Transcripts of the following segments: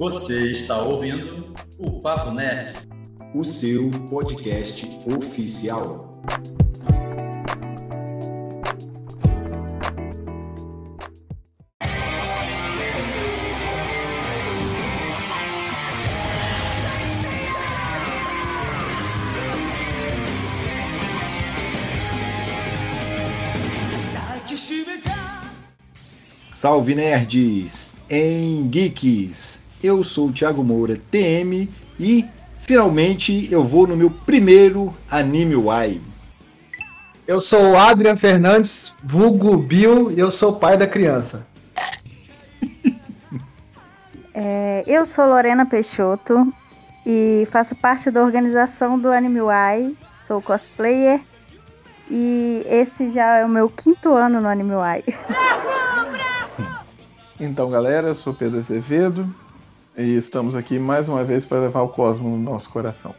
Você está ouvindo o Papo Nerd, o seu podcast oficial. Salve nerds em geeks. Eu sou o Thiago Moura, TM, e finalmente eu vou no meu primeiro Anime Y. Eu sou o Adrian Fernandes, vulgo Bill, e eu sou pai da criança. é, eu sou Lorena Peixoto e faço parte da organização do Anime Y, sou cosplayer e esse já é o meu quinto ano no Anime Y. Então, galera, eu sou Pedro Azevedo, e estamos aqui mais uma vez para levar o Cosmo no nosso coração.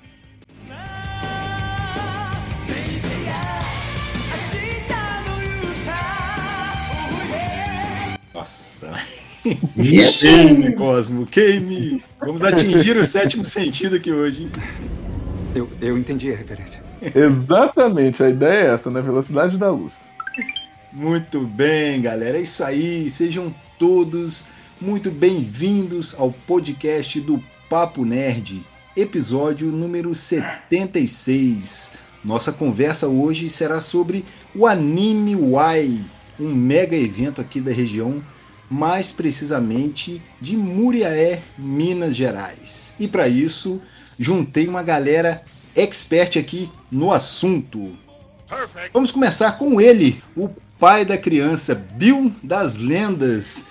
Nossa. Queime, Cosmo, queime! Vamos atingir o sétimo sentido aqui hoje. Hein? Eu, eu entendi a referência. Exatamente, a ideia é essa, na velocidade da luz. Muito bem, galera. É isso aí. Sejam todos muito bem-vindos ao podcast do Papo Nerd, episódio número 76. Nossa conversa hoje será sobre o Anime Y, um mega evento aqui da região, mais precisamente de Muriaé, Minas Gerais. E para isso, juntei uma galera expert aqui no assunto. Vamos começar com ele, o pai da criança, Bill das Lendas.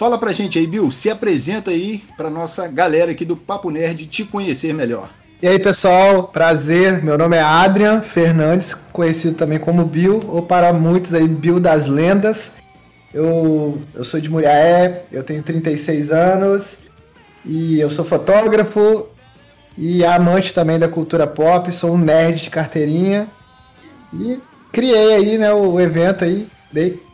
Fala pra gente aí, Bill, se apresenta aí pra nossa galera aqui do Papo Nerd te conhecer melhor. E aí, pessoal, prazer. Meu nome é Adrian Fernandes, conhecido também como Bill, ou para muitos aí, Bill das Lendas. Eu, eu sou de Muriaé, eu tenho 36 anos e eu sou fotógrafo e amante também da cultura pop, sou um nerd de carteirinha e criei aí, né, o evento aí, dei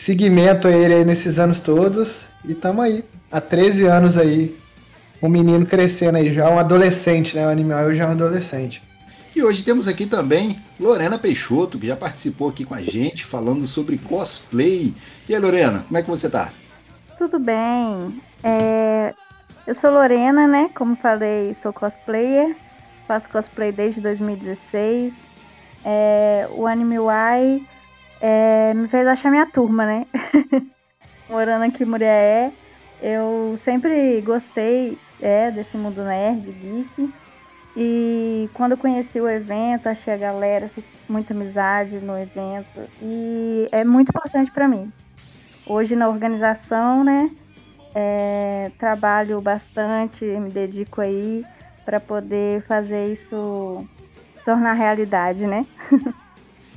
seguimento a ele aí nesses anos todos. E tamo aí, há 13 anos aí, um menino crescendo aí, já um adolescente, né? O animal já é um adolescente. E hoje temos aqui também Lorena Peixoto, que já participou aqui com a gente, falando sobre cosplay. E aí, Lorena, como é que você tá? Tudo bem. É... Eu sou Lorena, né? Como falei, sou cosplayer. Faço cosplay desde 2016. É... O Anime Y é, me fez achar minha turma, né? Morando aqui em Muriaé, eu sempre gostei é, desse mundo nerd, geek. E quando eu conheci o evento, achei a galera, fiz muita amizade no evento. E é muito importante para mim. Hoje na organização, né? É, trabalho bastante, me dedico aí para poder fazer isso tornar realidade, né?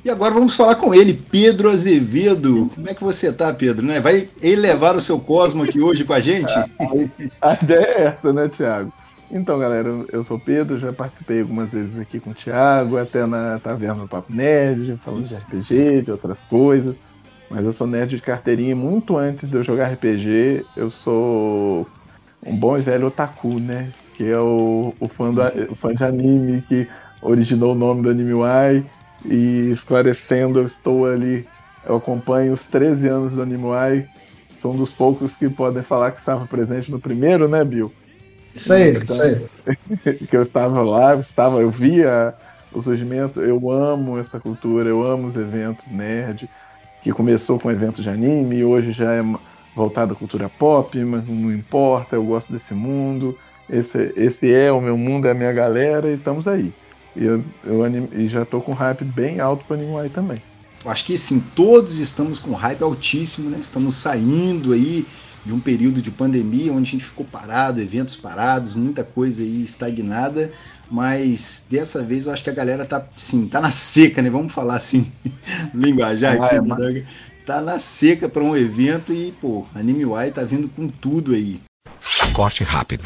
E agora vamos falar com ele, Pedro Azevedo. Como é que você tá, Pedro? Né? Vai elevar o seu Cosmo aqui hoje com a gente? a ideia é essa, né, Thiago? Então, galera, eu sou Pedro, já participei algumas vezes aqui com o Thiago, até na Taverna do Papo Nerd, falando Isso. de RPG, de outras coisas. Mas eu sou nerd de carteirinha muito antes de eu jogar RPG. Eu sou um bom e velho otaku, né? Que é o, o, fã, do, o fã de anime que originou o nome do Anime Y e esclarecendo, eu estou ali, eu acompanho os 13 anos do Animuai, sou um dos poucos que podem falar que estava presente no primeiro, né, Bill? Isso aí, então, isso aí. que eu estava lá, eu estava, eu via o surgimento, eu amo essa cultura, eu amo os eventos nerd, que começou com eventos de anime e hoje já é voltado à cultura pop, mas não importa, eu gosto desse mundo, esse, esse é o meu mundo, é a minha galera e estamos aí. E eu, eu anim, e já tô com hype bem alto para Anime também. Eu acho que sim, todos estamos com hype altíssimo, né? Estamos saindo aí de um período de pandemia onde a gente ficou parado, eventos parados, muita coisa aí estagnada, mas dessa vez eu acho que a galera tá, sim, tá na seca, né? Vamos falar assim, linguajar ah, aqui, é, né? tá na seca para um evento e, pô, Anime Y tá vindo com tudo aí. Corte rápido.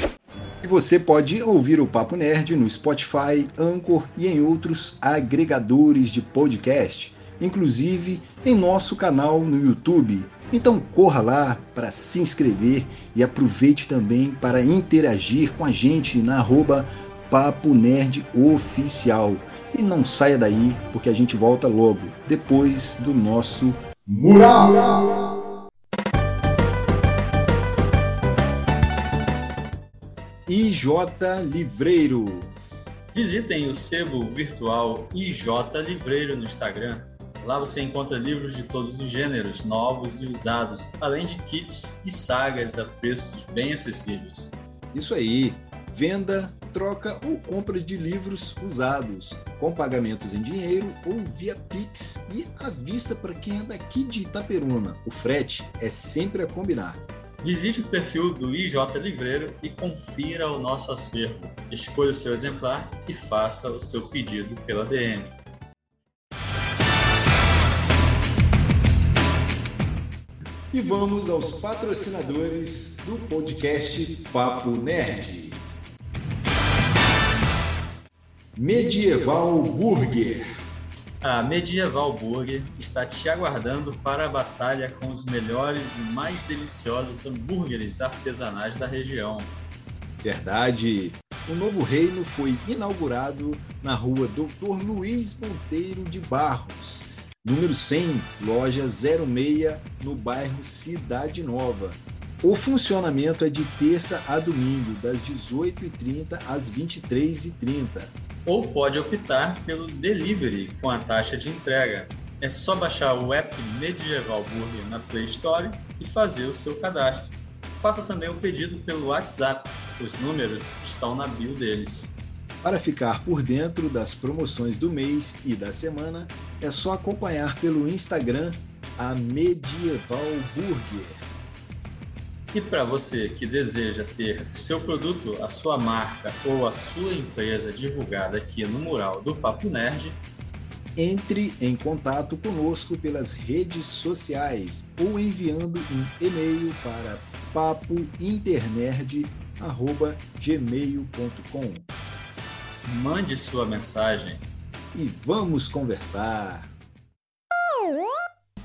Você pode ouvir o Papo Nerd no Spotify, Anchor e em outros agregadores de podcast, inclusive em nosso canal no YouTube, Então corra lá para se inscrever e aproveite também para interagir com a gente na arroba Papo Nerd Oficial. E não saia daí, porque a gente volta logo, depois do nosso Mural! IJ Livreiro. Visitem o sebo virtual IJ Livreiro no Instagram Lá você encontra livros de todos os gêneros, novos e usados, além de kits e sagas a preços bem acessíveis. Isso aí! Venda, troca ou compra de livros usados, com pagamentos em dinheiro ou via Pix e à vista para quem é daqui de Itaperuna. O frete é sempre a combinar. Visite o perfil do IJ Livreiro e confira o nosso acervo. Escolha o seu exemplar e faça o seu pedido pela DM. E vamos aos patrocinadores do podcast Papo Nerd. Medieval Burger. A Medieval Burger está te aguardando para a batalha com os melhores e mais deliciosos hambúrgueres artesanais da região. Verdade! O novo reino foi inaugurado na rua Doutor Luiz Monteiro de Barros, Número 100, loja 06, no bairro Cidade Nova. O funcionamento é de terça a domingo, das 18h30 às 23h30. Ou pode optar pelo delivery com a taxa de entrega. É só baixar o app Medieval Burger na Play Store e fazer o seu cadastro. Faça também o pedido pelo WhatsApp. Os números estão na bio deles. Para ficar por dentro das promoções do mês e da semana, é só acompanhar pelo Instagram a Medieval Burger. E para você que deseja ter o seu produto, a sua marca ou a sua empresa divulgada aqui no mural do Papo Nerd, entre em contato conosco pelas redes sociais ou enviando um e-mail para papointernerd@gmail.com. Mande sua mensagem e vamos conversar.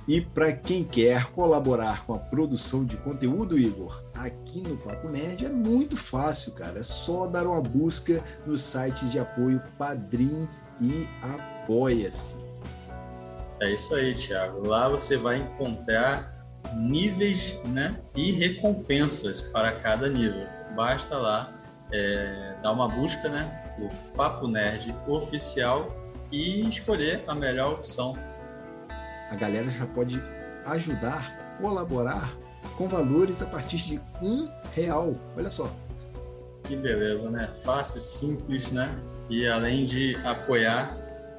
E para quem quer colaborar com a produção de conteúdo, Igor, aqui no Papo Nerd é muito fácil, cara. É só dar uma busca nos sites de apoio Padrim e Apoia-se. É isso aí, Thiago. Lá você vai encontrar níveis né, e recompensas para cada nível. Basta lá é, dar uma busca, né? o Papo Nerd oficial e escolher a melhor opção. A galera já pode ajudar, colaborar com valores a partir de um real. Olha só. Que beleza, né? Fácil, simples, né? E além de apoiar,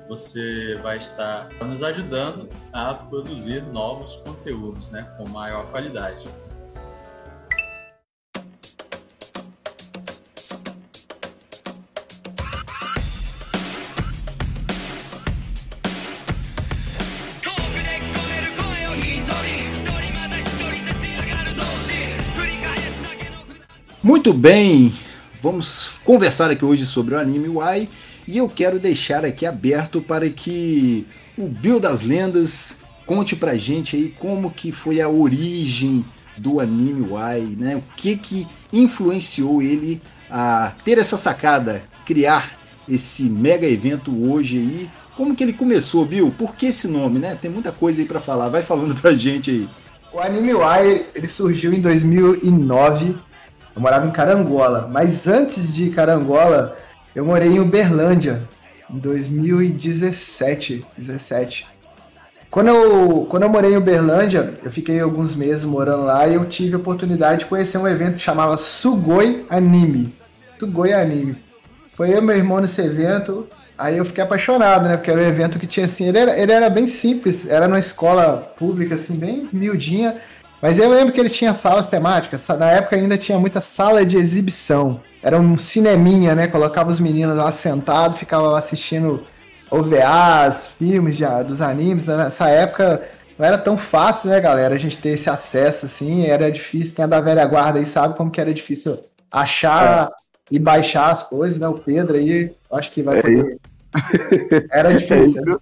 você vai estar nos ajudando a produzir novos conteúdos, né? Com maior qualidade. Muito bem, vamos conversar aqui hoje sobre o anime Y e eu quero deixar aqui aberto para que o Bill das Lendas conte pra gente aí como que foi a origem do anime Y, né? O que que influenciou ele a ter essa sacada, criar esse mega evento hoje aí. Como que ele começou, Bill? Por que esse nome, né? Tem muita coisa aí para falar. Vai falando pra gente aí. O Anime Y, ele surgiu em 2009 eu morava em Carangola. Mas antes de Carangola, eu morei em Uberlândia, em 2017. 17. Quando eu, quando eu morei em Uberlândia, eu fiquei alguns meses morando lá e eu tive a oportunidade de conhecer um evento que chamava Sugoi Anime. Sugoi Anime. Foi eu e meu irmão nesse evento, aí eu fiquei apaixonado, né? Porque era um evento que tinha assim, ele era, ele era bem simples, era numa escola pública, assim, bem miudinha. Mas eu lembro que ele tinha salas temáticas. Na época ainda tinha muita sala de exibição. Era um cineminha, né? Colocava os meninos lá sentados, ficava assistindo OVAs, filmes já, dos animes. Nessa época não era tão fácil, né, galera? A gente ter esse acesso, assim. Era difícil. Quem é da velha guarda aí sabe como que era difícil achar é. e baixar as coisas, né? O Pedro aí, acho que vai é poder. Isso. Era difícil. É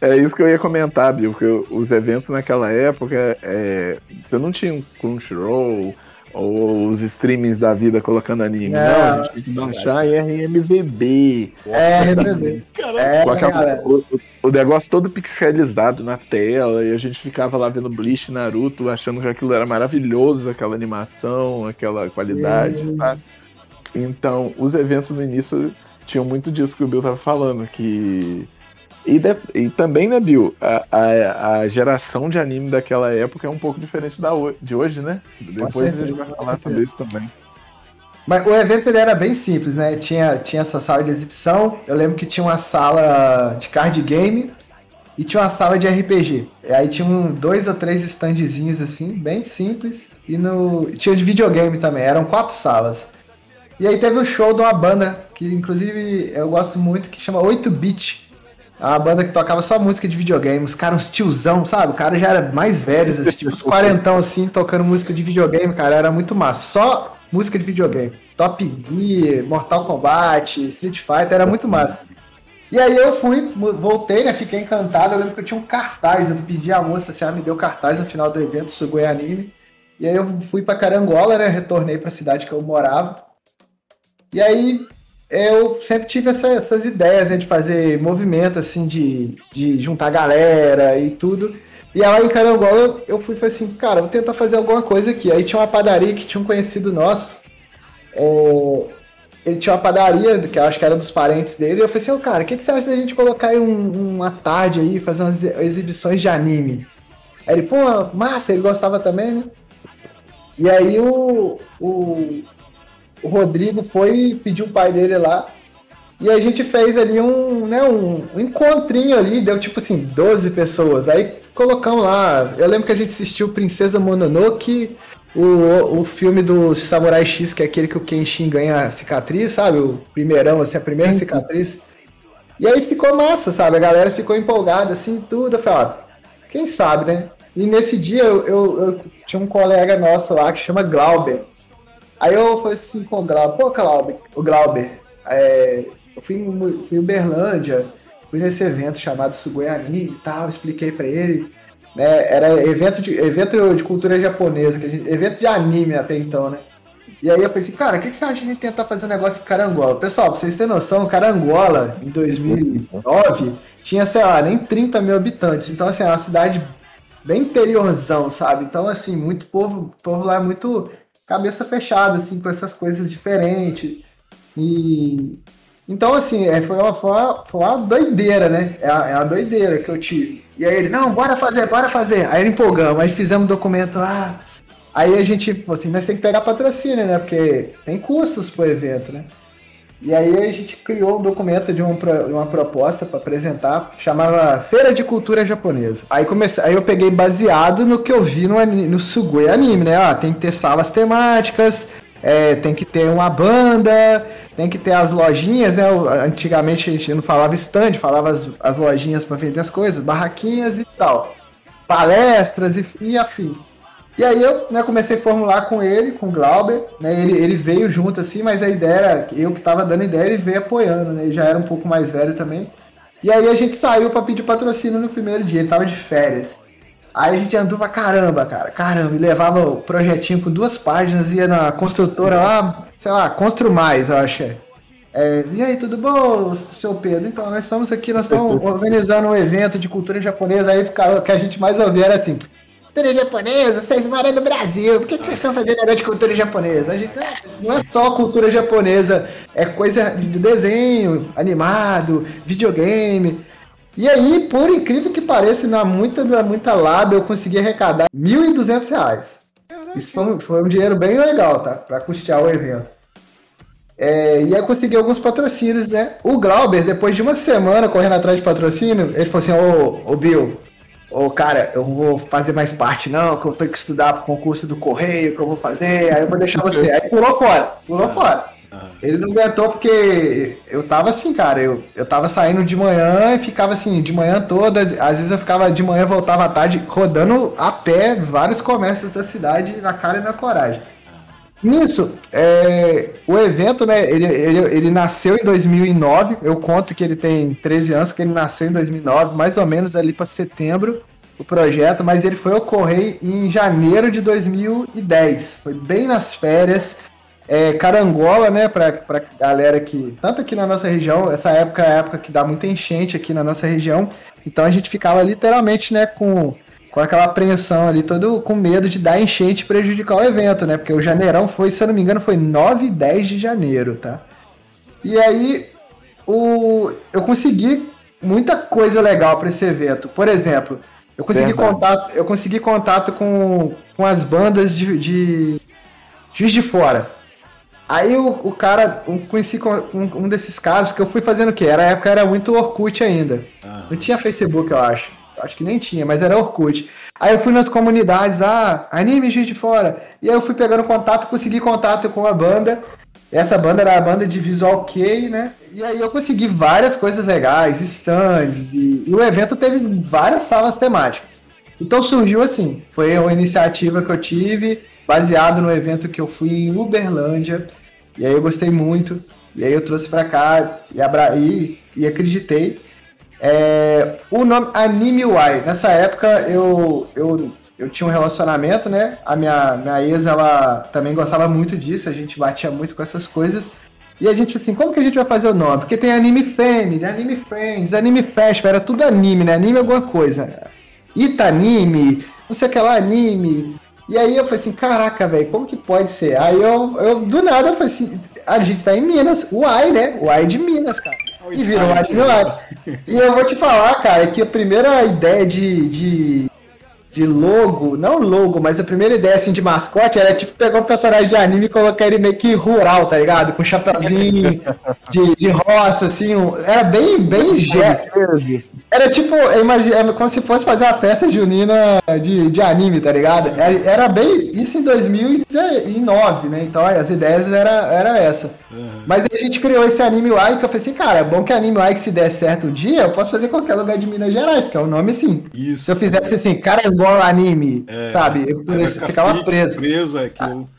É isso que eu ia comentar, Bill, porque os eventos naquela época, é, você não tinha um Crunchyroll ou os streamings da vida colocando anime. É, não, a gente tinha que baixar em RMVB. É, RMVB. É, o, o, negócio todo pixelizado na tela, e a gente ficava lá vendo Bleach Naruto, achando que aquilo era maravilhoso, aquela animação, aquela qualidade, sabe? Então, os eventos no início tinham muito disso que o Bill tava falando, que e, de, e também, né, Bill, a, a, a, geração de anime daquela época é um pouco diferente da, de hoje, né? Depois certeza, a gente vai falar sobre isso também. Mas o evento ele era bem simples, né? Tinha, tinha essa sala de exibição. Eu lembro que tinha uma sala de card game e tinha uma sala de RPG. E aí tinha um, dois ou três standzinhos assim, bem simples. E no tinha de videogame também. Eram quatro salas. E aí teve o um show de uma banda que inclusive eu gosto muito que chama 8-bit é uma banda que tocava só música de videogame. Os caras, uns tiozão, sabe? O cara já era mais velhos, assim, tipo, uns quarentão, assim, tocando música de videogame, cara. Era muito massa. Só música de videogame. Top Gear, Mortal Kombat, Street Fighter, era muito massa. E aí eu fui, voltei, né? Fiquei encantado. Eu lembro que eu tinha um cartaz. Eu pedi a moça assim, ela me deu cartaz no final do evento, Sugoi Anime. E aí eu fui para Carangola, né? Retornei para a cidade que eu morava. E aí eu sempre tive essa, essas ideias né, de fazer movimento, assim, de, de juntar galera e tudo. E aí em Carangola eu fui e falei assim, cara, vou tentar fazer alguma coisa aqui. Aí tinha uma padaria que tinha um conhecido nosso. É, ele tinha uma padaria, que eu acho que era dos parentes dele, e eu falei assim, oh, cara, o que, que você acha da gente colocar aí um, uma tarde aí, fazer umas exibições de anime? Aí ele, pô, massa, ele gostava também, né? E aí o, o, o Rodrigo foi e pediu o pai dele lá. E a gente fez ali um, né, um, um, encontrinho ali, deu tipo assim, 12 pessoas. Aí colocamos lá. Eu lembro que a gente assistiu Princesa Mononoke, o, o filme do Samurai X, que é aquele que o Kenshin ganha a cicatriz, sabe? O primeirão, assim, a primeira Sim. cicatriz. E aí ficou massa, sabe? A galera ficou empolgada, assim, tudo. Eu falei, ó, quem sabe, né? E nesse dia eu, eu, eu tinha um colega nosso lá que chama Glauber. Aí eu falei assim com o Glauber, pô, Glauber, o Glauber, é, eu fui em, fui em Uberlândia, fui nesse evento chamado Sugoiani e tal, expliquei para ele, né, era evento de, evento de cultura japonesa, que gente, evento de anime até então, né. E aí eu falei assim, cara, o que, que você acha de a gente tentar fazer um negócio em Carangola? Pessoal, pra vocês terem noção, Carangola, em 2009, tinha, sei lá, nem 30 mil habitantes. Então, assim, é uma cidade bem interiorzão, sabe? Então, assim, muito povo, povo lá é muito cabeça fechada, assim, com essas coisas diferentes. E. Então, assim, é, foi, uma, foi, uma, foi uma doideira, né? É a, é a doideira que eu tive. E aí ele, não, bora fazer, bora fazer. Aí empolgamos, aí fizemos documento, ah. Aí a gente, assim, nós temos que pegar patrocínio, né? Porque tem custos pro evento, né? E aí a gente criou um documento de, um, uma proposta para apresentar, chamava Feira de Cultura Japonesa. Aí, comecei, aí eu peguei baseado no que eu vi no, no Sugoi Anime, né? Ah, tem que ter salas temáticas, é, tem que ter uma banda, tem que ter as lojinhas, né? Antigamente a gente não falava stand, falava as, as lojinhas para vender as coisas, barraquinhas e tal. Palestras e, e afim. E aí eu né, comecei a formular com ele, com o Glauber, né, ele, ele veio junto assim, mas a ideia era, eu que estava dando ideia, ele veio apoiando, né, ele já era um pouco mais velho também. E aí a gente saiu para pedir patrocínio no primeiro dia, ele tava de férias. Aí a gente andou pra caramba, cara, caramba, e levava o projetinho com duas páginas, ia na construtora lá, sei lá, Constru Mais, eu acho é. é e aí, tudo bom, seu Pedro? Então, nós estamos aqui, nós estamos organizando um evento de cultura japonesa aí, que a gente mais ouvia era assim, cultura japonesa, vocês moram no Brasil, por que, que vocês estão fazendo negócio de cultura japonesa? A gente, não é só cultura japonesa, é coisa de desenho, animado, videogame. E aí, por incrível que pareça, na muita, na muita lábia, eu consegui arrecadar 1.200 reais. Isso foi um, foi um dinheiro bem legal, tá? Para custear o evento. É, e aí eu consegui alguns patrocínios, né? O Glauber, depois de uma semana correndo atrás de patrocínio, ele falou assim: Ô, ô Bill, Ô, cara, eu vou fazer mais parte, não, que eu tenho que estudar pro concurso do correio, que eu vou fazer, aí eu vou deixar você. Aí pulou fora, pulou ah, fora. Ah. Ele não aguentou porque eu tava assim, cara, eu, eu tava saindo de manhã e ficava assim, de manhã toda, às vezes eu ficava de manhã, voltava à tarde, rodando a pé vários comércios da cidade na cara e na coragem. Nisso, é, o evento, né, ele, ele, ele nasceu em 2009, eu conto que ele tem 13 anos, que ele nasceu em 2009, mais ou menos ali para setembro, o projeto, mas ele foi ocorrer em janeiro de 2010, foi bem nas férias, é, carangola, né, pra, pra galera que, tanto aqui na nossa região, essa época é a época que dá muita enchente aqui na nossa região, então a gente ficava literalmente, né, com com aquela apreensão ali, todo com medo de dar enchente e prejudicar o evento, né? Porque o janeirão foi, se eu não me engano, foi 9 e 10 de janeiro, tá? E aí o, eu consegui muita coisa legal para esse evento. Por exemplo, eu consegui contato, eu consegui contato com, com as bandas de, de Juiz de Fora. Aí o, o cara, um, conheci com um, um, desses casos que eu fui fazendo o quê? Era época era muito Orkut ainda. Ah. Não tinha Facebook, eu acho. Acho que nem tinha, mas era Orkut. Aí eu fui nas comunidades, ah, anime gente fora. E aí eu fui pegando contato, consegui contato com a banda. Essa banda era a banda de Visual Kei, né? E aí eu consegui várias coisas legais, stands, e, e o evento teve várias salas temáticas. Então surgiu assim, foi uma iniciativa que eu tive, baseado no evento que eu fui em Uberlândia, e aí eu gostei muito, e aí eu trouxe para cá e, abra... e, e acreditei. É, o nome Anime Y. Nessa época eu, eu, eu tinha um relacionamento, né? A minha, minha ex, ela também gostava muito disso, a gente batia muito com essas coisas. E a gente assim, como que a gente vai fazer o nome? Porque tem Anime Family, Anime Friends, Anime Festival, era tudo anime, né? Anime é alguma coisa. Itanime, não sei o que lá, anime. E aí eu falei assim, caraca, velho, como que pode ser? Aí eu, eu, do nada, eu falei assim, a gente tá em Minas, o AI, né? O AI de Minas, cara. E virou milagre. E eu vou te falar, cara, que a primeira ideia de, de, de logo, não logo, mas a primeira ideia assim de mascote era tipo pegar um personagem de anime e colocar ele meio que rural, tá ligado? Com um chapéuzinho de, de roça, assim. Um, era bem, bem. Era tipo, imagina, é como se fosse fazer uma festa junina de, de anime, tá ligado? Era, era bem isso em 2009, né? Então as ideias era, era essa. Uhum. Mas a gente criou esse anime que eu falei assim, cara, é bom que anime que se der certo um dia, eu posso fazer em qualquer lugar de Minas Gerais, que é o um nome assim. Isso. Se eu fizesse assim, cara é igual anime, é, sabe? Eu, ficava preso. preso aquilo.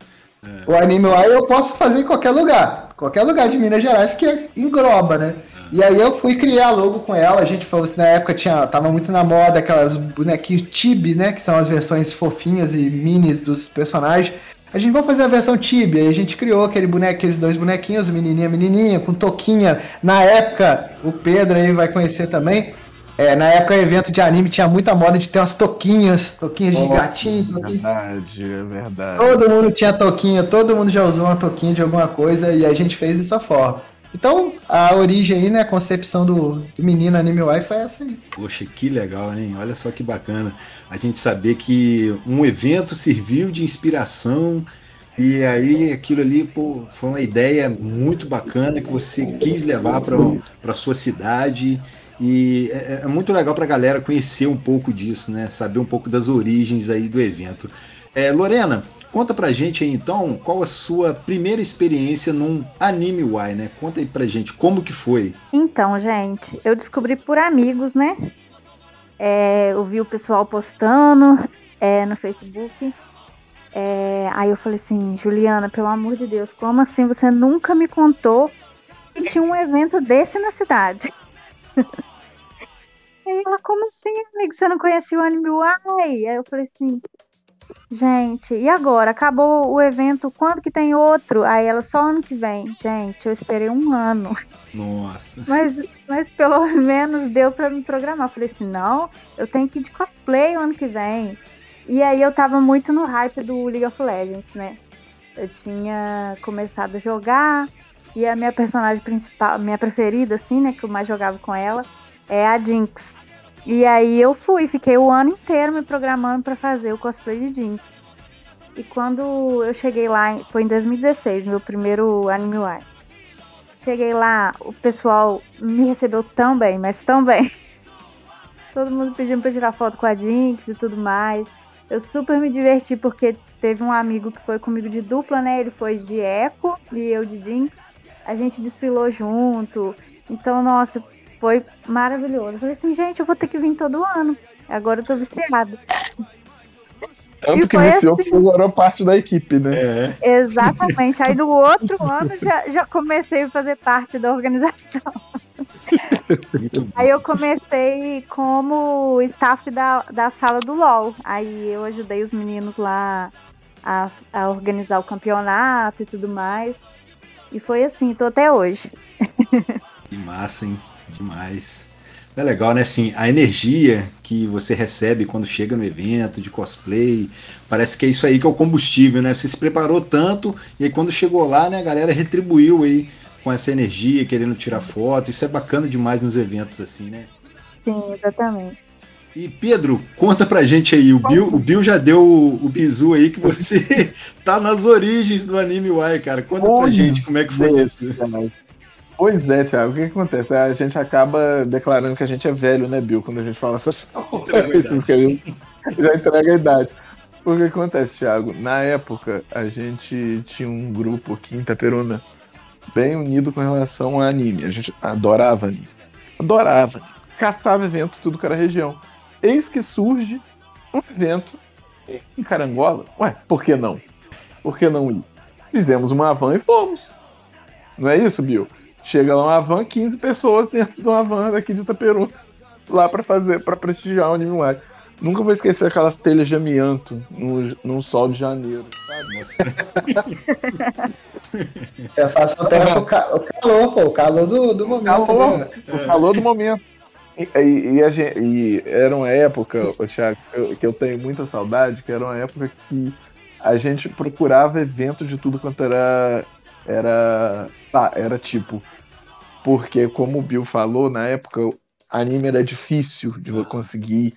É. O anime Y eu posso fazer em qualquer lugar. Qualquer lugar de Minas Gerais que engloba, né? E aí eu fui criar logo com ela, a gente falou assim, na época tinha, tava muito na moda aquelas bonequinhos Tibi, né, que são as versões fofinhas e minis dos personagens. A gente vai fazer a versão Tibi, aí a gente criou aquele boneco, aqueles dois bonequinhos, o menininho e menininha, com toquinha. Na época, o Pedro aí vai conhecer também, é, na época o evento de anime tinha muita moda de ter umas toquinhas, toquinhas oh, de gatinho. Toquinha. Verdade, é verdade. Todo mundo tinha toquinha, todo mundo já usou uma toquinha de alguma coisa e a gente fez dessa forma. Então, a origem aí, né, a concepção do, do menino Anime Y foi essa aí. Poxa, que legal, hein? Olha só que bacana a gente saber que um evento serviu de inspiração e aí aquilo ali pô, foi uma ideia muito bacana que você quis levar para sua cidade e é, é muito legal para a galera conhecer um pouco disso, né? Saber um pouco das origens aí do evento. É, Lorena, Conta pra gente aí então qual a sua primeira experiência num anime Y, né? Conta aí pra gente como que foi. Então, gente, eu descobri por amigos, né? É, eu vi o pessoal postando é, no Facebook. É, aí eu falei assim, Juliana, pelo amor de Deus, como assim você nunca me contou que tinha um evento desse na cidade? aí ela, como assim, amigo? Você não conhecia o Anime Y? Aí eu falei assim, Gente, e agora? Acabou o evento, quando que tem outro? Aí ela, só ano que vem. Gente, eu esperei um ano. Nossa. Mas, mas pelo menos deu para me programar. falei assim, não, eu tenho que ir de cosplay o ano que vem. E aí eu tava muito no hype do League of Legends, né? Eu tinha começado a jogar, e a minha personagem principal, minha preferida, assim, né, que eu mais jogava com ela, é a Jinx. E aí eu fui, fiquei o ano inteiro me programando para fazer o cosplay de Jinx. E quando eu cheguei lá, foi em 2016, meu primeiro Anime Y. Cheguei lá, o pessoal me recebeu tão bem, mas tão bem. Todo mundo pedindo pra tirar foto com a Jinx e tudo mais. Eu super me diverti porque teve um amigo que foi comigo de dupla, né? Ele foi de Echo e eu de Jinx. A gente desfilou junto. Então, nossa, foi maravilhoso. Eu falei assim, gente, eu vou ter que vir todo ano. Agora eu tô viciado. Tanto E que viciou assim. que agora parte da equipe, né? É. Exatamente. Aí no outro ano já, já comecei a fazer parte da organização. Aí eu comecei como staff da, da sala do LOL. Aí eu ajudei os meninos lá a, a organizar o campeonato e tudo mais. E foi assim, tô até hoje. Que massa, hein? Demais. É legal, né? Assim, a energia que você recebe quando chega no evento de cosplay, parece que é isso aí que é o combustível, né? Você se preparou tanto e aí quando chegou lá, né, a galera retribuiu aí com essa energia, querendo tirar foto. Isso é bacana demais nos eventos assim, né? Sim, exatamente. E Pedro, conta pra gente aí, o Bill, o Bill já deu o, o bizu aí que você tá nas origens do anime Y, cara. Conta pra Olha, gente como é que foi isso. Pois é, Thiago, o que, que acontece? A gente acaba declarando que a gente é velho, né, Bill, quando a gente fala essas idade. Porque aí Já entrega a idade. O que acontece, Thiago? Na época, a gente tinha um grupo aqui em Itaperuna bem unido com relação a anime. A gente adorava anime. Adorava. Caçava evento, tudo que era região. Eis que surge um evento em Carangola. Ué, por que não? Por que não ir? Fizemos uma van e fomos. Não é isso, Bill? Chega lá uma van, 15 pessoas dentro de uma van daqui de Itaperuna, lá pra fazer, para prestigiar o Anime Wire. Nunca vou esquecer aquelas telhas de amianto no, num sol de janeiro. Nossa, Sensação térmica, o, ca- o calor, pô, o calor do, do momento. calor. né? O calor do momento. E, e- e a gente- e era uma época, Thiago, que eu- que eu tenho muita saudade, que era uma época que a gente procurava evento de tudo quanto era. Era. Tá, era tipo. Porque, como o Bill falou, na época, anime era difícil de conseguir.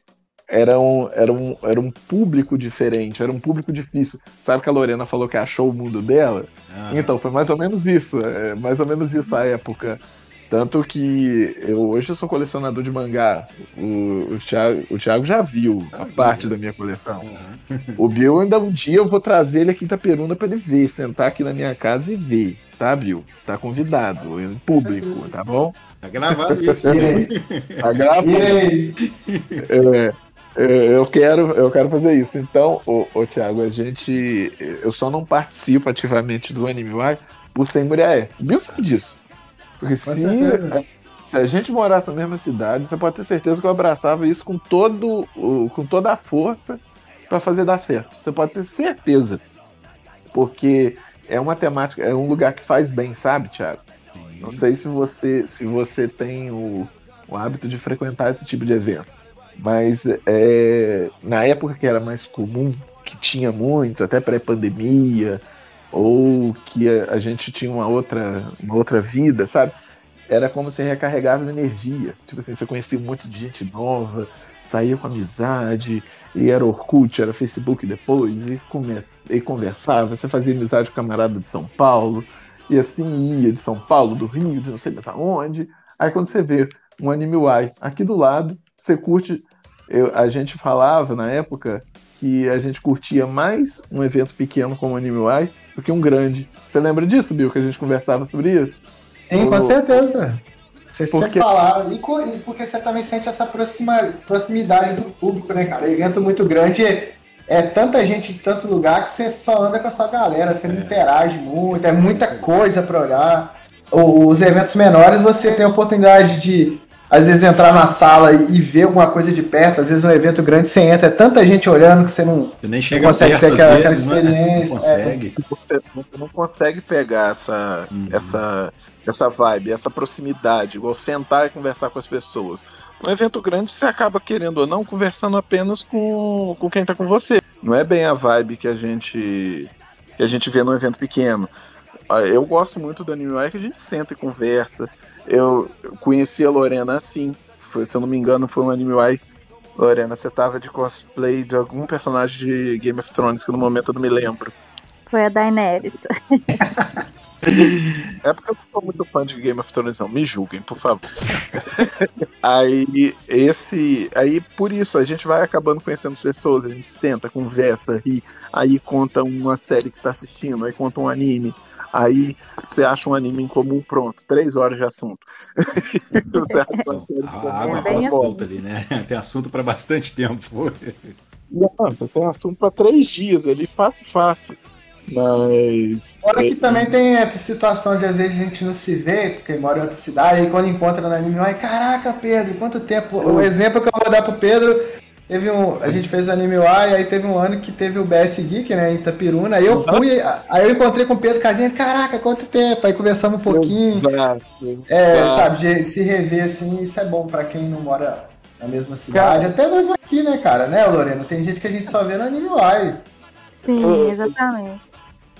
Era um, era, um, era um público diferente, era um público difícil. Sabe que a Lorena falou que achou o mundo dela? ah, Então, foi mais ou menos isso. É mais ou menos isso a época. Tanto que eu hoje sou colecionador de mangá. O, o, Thiago, o Thiago já viu a vi, parte né? da minha coleção. ah, O Bill, ainda um dia eu vou trazer ele aqui em Itaperuna pra ele ver, sentar aqui na minha casa e ver, tá, Bill? Você tá convidado, em público, tá bom? tá gravado isso. Aí? Tá gravado. É, é, eu quero, eu quero fazer isso. Então, ô, ô Thiago, a gente. Eu só não participo ativamente do Anime Wire por ser mulher. O Bill sabe disso. Porque Com se, certeza. se a gente morasse na mesma cidade, você pode ter certeza que eu abraçava isso com, todo, o- com toda a força pra fazer dar certo. Você pode ter certeza. Porque é uma temática, é um lugar que faz bem, sabe, Thiago? Não sei se você, se você tem o, o hábito de frequentar esse tipo de evento, mas é, na época que era mais comum, que tinha muito, até pré-pandemia, ou que a, gente tinha uma outra, uma outra vida, sabe? Era como se recarregava energia. Tipo assim, você conhecia um monte de gente nova, saía com amizade, e era Orkut, era Facebook depois, e, come, e conversava, você fazia amizade com camarada de São Paulo, e assim ia de São Paulo, do Rio, de não sei pra onde. Aí quando você vê um anime Y aqui do lado, você curte. eu- a gente falava na época que a gente curtia mais um evento pequeno como Anime Y do que um grande. Você lembra disso, Bill, que a gente conversava sobre isso? Sim, com certeza. Você Porque- sempre falava. E, e porque você também sente essa proxima, proximidade do público, né, cara? Evento muito grande é, é tanta gente de tanto lugar que você só anda com a sua galera, você não interage muito, é muita coisa pra olhar. Os eventos menores você tem a oportunidade de, às vezes, entrar na sala e ver alguma coisa de perto. Às vezes, um evento grande você entra, é tanta gente olhando que você não, Você nem não chega consegue perto ter aquela, aquela vezes, né? experiência. Não é. consegue. Você, você não consegue pegar essa, Uhum. essa, essa vibe, essa proximidade, igual sentar e conversar com as pessoas. No evento grande, você acaba, querendo ou não, conversando apenas com, com quem tá com você. Não é bem a vibe que a gente que a gente vê no evento pequeno. Ah, Eu gosto muito do Anime que a gente senta e conversa. Eu conheci a Lorena assim, foi- se eu não me engano, foi um Anime Wire. Lorena, você tava de cosplay de algum personagem de Game of Thrones, que no momento eu não me lembro. Foi a Daenerys. É porque eu não sou muito fã de Game of Thrones, não. Me julguem, por favor. aí, esse. Aí, por isso, a gente vai acabando conhecendo as pessoas, a gente senta, conversa, ri, aí conta uma série que tá assistindo, aí conta um anime. Aí você acha um anime em comum, pronto. Três horas de assunto. A água É passa assim. volta ali, né? Tem assunto para bastante tempo. Nossa, tem assunto pra três dias ali, fácil, fácil. Mas. Fora que é, também tem essa situação de às vezes a gente não se vê, porque mora em outra cidade, e quando encontra no anime, ai caraca, Pedro, quanto tempo. O exemplo que eu vou dar pro Pedro, teve um. A gente fez o anime Y, e aí teve um ano que teve o BS Geek, né, em Itapiruna, aí eu fui, aí eu encontrei com o Pedro Cadinho, caraca, quanto tempo, aí conversamos um pouquinho. Exato, É, exato. sabe, de se rever assim, isso é bom pra quem não mora na mesma cidade, até mesmo aqui, né, cara, né, Lorena? Tem gente que a gente só vê no anime Y. Sim, exatamente.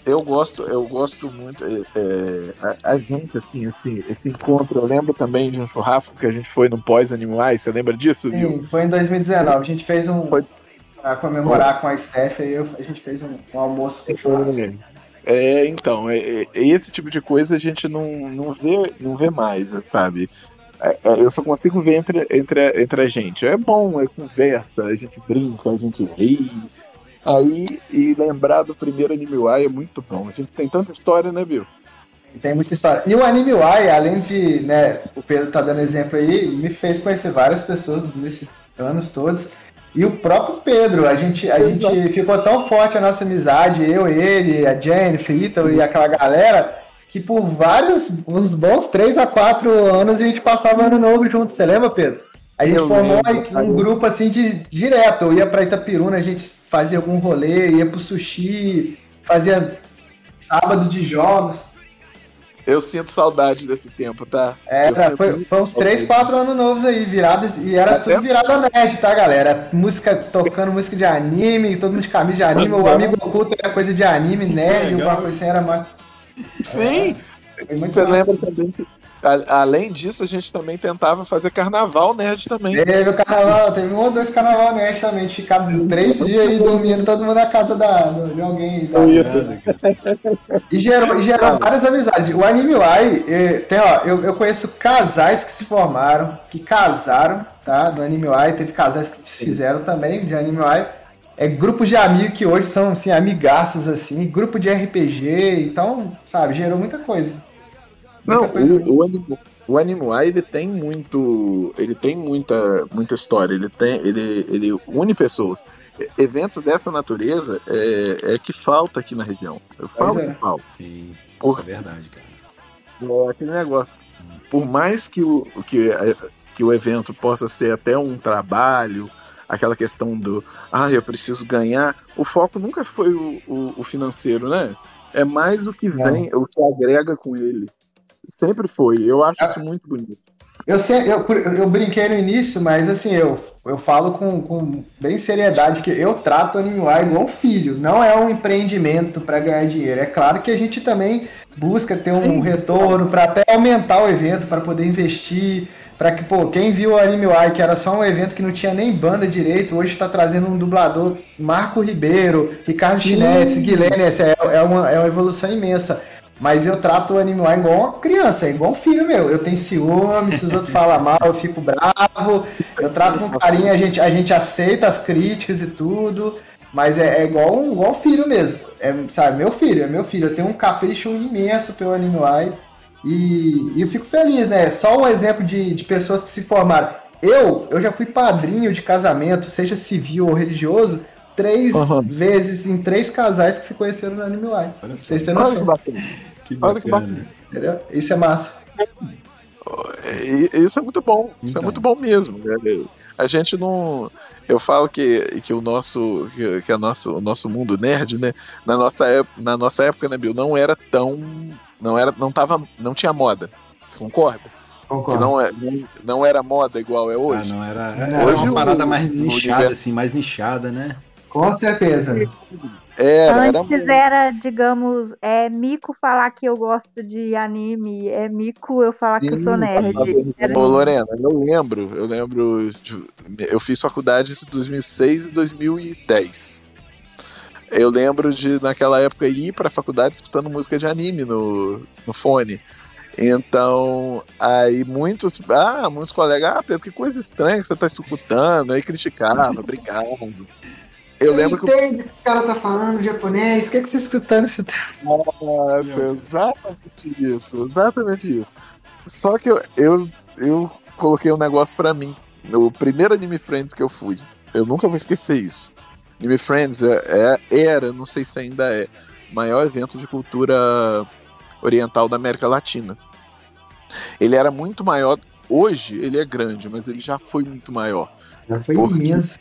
Eu gosto, eu gosto muito. é, é, a, a gente, assim, esse, esse encontro, eu lembro também de um churrasco que a gente foi no pós-animais, você lembra disso, viu? Sim, foi em 2019. A gente fez um. Foi. Pra comemorar com a Steph, aí eu- a gente fez um, um almoço com churrasco. É, então, é, é- esse tipo de coisa a gente não, não, vê, não vê mais, sabe? É, eu só consigo ver entre, entre, entre a gente. É bom, é conversa, a gente brinca, a gente ri. Aí, e lembrar do primeiro Anime Y é muito bom. A gente tem tanta história, né, Bill? Tem muita história. E o Anime Y, além de, né, o Pedro tá dando exemplo aí, me fez conhecer várias pessoas nesses anos todos. E o próprio Pedro, a gente, a gente ficou tão forte a nossa amizade, eu, ele, a Jennifer, Ítalo e aquela galera, que por vários, uns bons 3 a 4 anos a gente passava ano novo junto. Você lembra, Pedro? A gente Eu formou um grupo assim de direto. Eu ia pra Itapiruna, a gente fazia algum rolê, ia pro sushi, fazia sábado de jogos. Eu sinto saudade desse tempo, tá? Era, sinto foi, foi uns 3, saudade. 4 anos novos aí, virados, e era Até- tudo virado a nerd, tá, galera? Música, tocando música de anime, todo mundo de camisa de anime, o amigo oculto era coisa de anime, nerd, legal. uma coisa assim, era mais. Sim! Foi muito Você massa. lembra também que, a- além disso, a gente também tentava fazer carnaval nerd também. Teve o carnaval, teve um ou dois carnaval nerd também, de ficar três dias aí dormindo todo mundo na casa da, do- de alguém e cara. E gerou, e gerou várias amizades. O Anime Y, eh, tem, ó, eu, eu conheço casais que se formaram, que casaram, tá? Do Anime Y, teve casais que se fizeram também de Anime Y. É grupos de amigos que hoje são, assim, amigaços, assim, grupo de RPG, então, sabe, gerou muita coisa. Não, o, o, Animo, o Animuai, ele tem muito. Ele tem muita, muita história. Ele tem. Ele, ele une pessoas. E- Eventos dessa natureza é, é que falta aqui na região. Eu falo é. que falta. Sim, isso Porra. é verdade, cara. É aquele negócio. Por mais que o, que, é, que o evento possa ser até um trabalho, aquela questão do ah, eu preciso ganhar, o foco nunca foi o, o, o financeiro, né? É mais o que vem, o que agrega com ele. Sempre foi. Eu acho isso muito bonito. Eu, sei, eu, eu brinquei no início, mas assim, eu, eu falo com, com bem seriedade que eu trato o Anime Y igual um filho. Não é um empreendimento para ganhar dinheiro. É claro que a gente também busca ter um Sim. retorno para até aumentar o evento, para poder investir. Para que, pô, quem viu o Anime Y, que era só um evento que não tinha nem banda direito, hoje está trazendo um dublador, Marco Ribeiro, Ricardo Sim. Chinetti, Guilherme, essa é, é, uma, é uma evolução imensa. Mas eu trato o Anime Y igual uma criança, é igual um filho meu. Eu tenho ciúme, se os outros falam mal, eu fico bravo. Eu trato com carinho, a gente, a gente aceita as críticas e tudo. Mas é, é igual, um, igual filho mesmo. É, sabe, meu filho, é meu filho. Eu tenho um capricho imenso pelo Anime Y. E, e eu fico feliz, né? Só um exemplo de, de pessoas que se formaram. Eu, eu já fui padrinho de casamento, seja civil ou religioso, três Uhum. vezes em três casais que se conheceram no Anime. Olha só. Vocês têm Olha que noção. bacana. Que Olha que bacana. Entendeu? Isso é massa. E- Isso é muito bom. Isso Então. é muito bom mesmo. né? A gente não. Eu falo que, que o nosso que, que a nosso, o nosso mundo nerd, né? Na nossa, na nossa época, né, Bill, não era tão. Não era. Não tava. Não tinha moda. Você concorda? Que Concordo. não, é, não, não era moda igual é Ah, hoje. não, era, Hoje era uma o- parada mais nichada, universo- assim, mais nichada, né? Com certeza. Era, era Antes era, digamos, é mico falar que eu gosto de anime, é mico eu falar que eu sou Sim, nerd. Era- Ô, Lorena, eu lembro, eu lembro, de- eu fiz faculdade entre 2006 e 2010. Eu lembro de, naquela época, ir pra faculdade escutando música de anime no, no fone. Então, aí muitos, ah, muitos colegas, ah, Pedro, que coisa estranha que você tá escutando, aí criticava, brincava. Eu lembro que o entendo o que esse cara tá falando japonês. O que, é que você escutando esse Nossa, exatamente isso, exatamente isso. Só que eu, eu, eu coloquei um negócio pra mim. O primeiro Anime Friends que eu fui, eu nunca vou esquecer isso. Anime Friends é, é, era, não sei se ainda é, maior evento de cultura oriental da América Latina. Ele era muito maior. Hoje ele é grande, mas ele já foi muito maior. Já foi porque, imenso.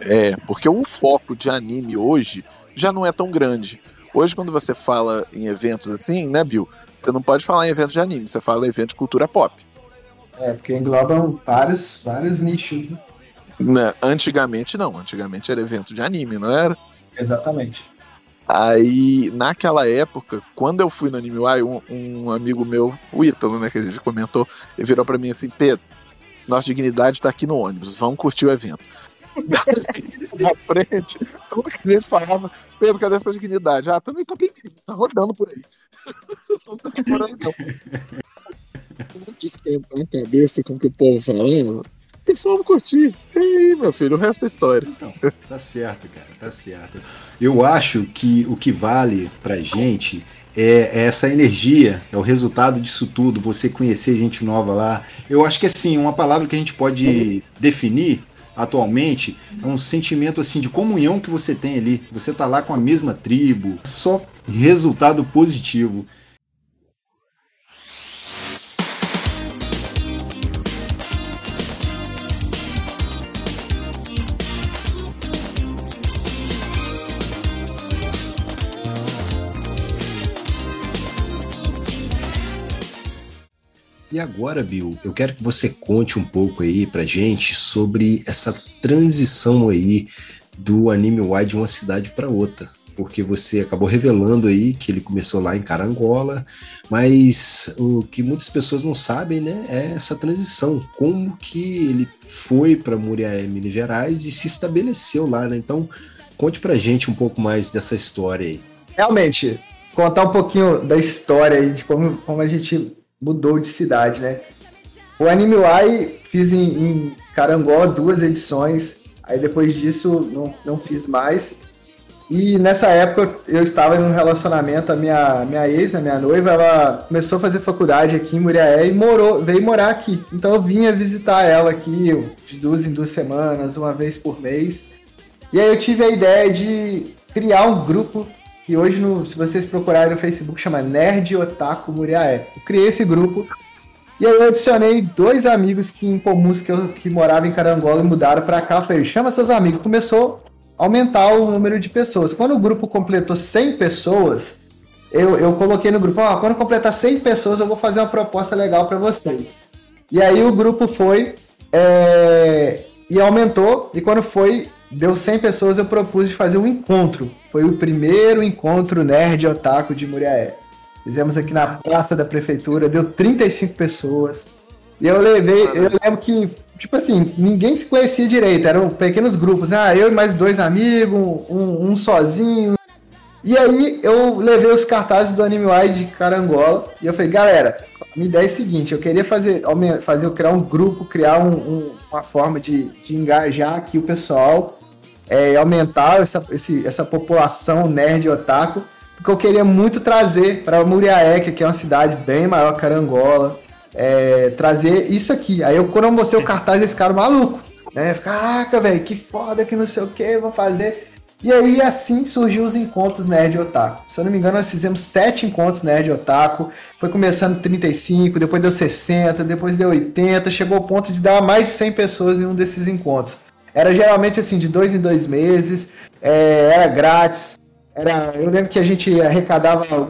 É, porque o foco de anime hoje já não é tão grande. Hoje, quando você fala em eventos assim, né, Bill? Você não pode falar em eventos de anime, você fala em evento de cultura pop. É, porque englobam vários, vários nichos, né? né? Antigamente não, antigamente era evento de anime, não era? Exatamente. Aí, naquela época, quando eu fui no Anime Uai, um, um, amigo meu, o Ítalo, né, que a gente comentou, ele virou para mim assim, Pedro, nossa dignidade tá aqui no ônibus, vamos curtir o evento. na frente, tudo que a gente falava, Pedro, cadê essa dignidade? Ah, também tá bem, tá rodando por aí. não tá demorando, não. Tempo na cabeça com o que o povo falando e fomos curtir. E aí, meu filho, o resto é história. Então, tá certo, cara, tá certo. Eu acho que o que vale pra gente é, é essa energia, é o resultado disso tudo, você conhecer gente nova lá. Eu acho que assim, uma palavra que a gente pode definir atualmente é um sentimento assim de comunhão que você tem ali. Você tá lá com a mesma tribo, só resultado positivo. E agora, Bill, eu quero que você conte um pouco aí pra gente sobre essa transição aí do Anime Y de uma cidade para outra. Porque você acabou revelando aí que ele começou lá em Carangola, mas o que muitas pessoas não sabem, né, é essa transição, como que ele foi para Muriaé, Minas Gerais e se estabeleceu lá, né? Então, conte pra gente um pouco mais dessa história aí. Realmente, contar um pouquinho da história aí, de como, como a gente mudou de cidade, né? O Anime Y fiz em, em Carangola duas edições, aí depois disso não, não fiz mais. E nessa época eu estava em um relacionamento, a minha, minha ex, a minha noiva, ela começou a fazer faculdade aqui em Muriaé e morou, veio morar aqui. Então eu vinha visitar ela aqui de duas em duas semanas, uma vez por mês. E aí eu tive a ideia de criar um grupo e hoje, no, se vocês procurarem no Facebook, chama Nerd Otaku Muriaé. Eu criei esse grupo e aí eu adicionei dois amigos que, em comuns que, eu, que moravam em Carangola e mudaram para cá. Eu falei, chama seus amigos. Começou a aumentar o número de pessoas. Quando o grupo completou 100 pessoas, eu, eu coloquei no grupo, ó, oh, quando completar 100 pessoas eu vou fazer uma proposta legal para vocês. E aí o grupo foi é, e aumentou, e quando foi deu 100 pessoas, eu propus de fazer um encontro. Foi o primeiro encontro nerd otaku de Muriaé. Fizemos aqui na praça da prefeitura, deu 35 pessoas. E eu levei, eu lembro que, tipo assim, ninguém se conhecia direito, eram pequenos grupos. Ah, eu e mais dois amigos, um, um sozinho. E aí eu levei os cartazes do Anime Wide de Carangola e eu falei, galera, a minha ideia é a seguinte, eu queria fazer, fazer criar um grupo, criar um, um, uma forma de, de engajar aqui o pessoal é, aumentar essa, esse, essa população nerd otaku, porque eu queria muito trazer para Muriaé, que é uma cidade bem maior que Carangola, é, trazer isso aqui. Aí eu, quando eu mostrei o cartaz, esse cara maluco, né? Caraca, velho, que foda, que não sei o que, vou fazer. E aí assim surgiu os encontros Nerd Otaku. Se eu não me engano, nós fizemos sete encontros Nerd Otaku. Foi começando 35, depois deu 60, depois deu 80, chegou ao ponto de dar mais de 100 pessoas em um desses encontros. Era geralmente assim, de dois em dois meses, é, era grátis. Era, eu lembro que a gente arrecadava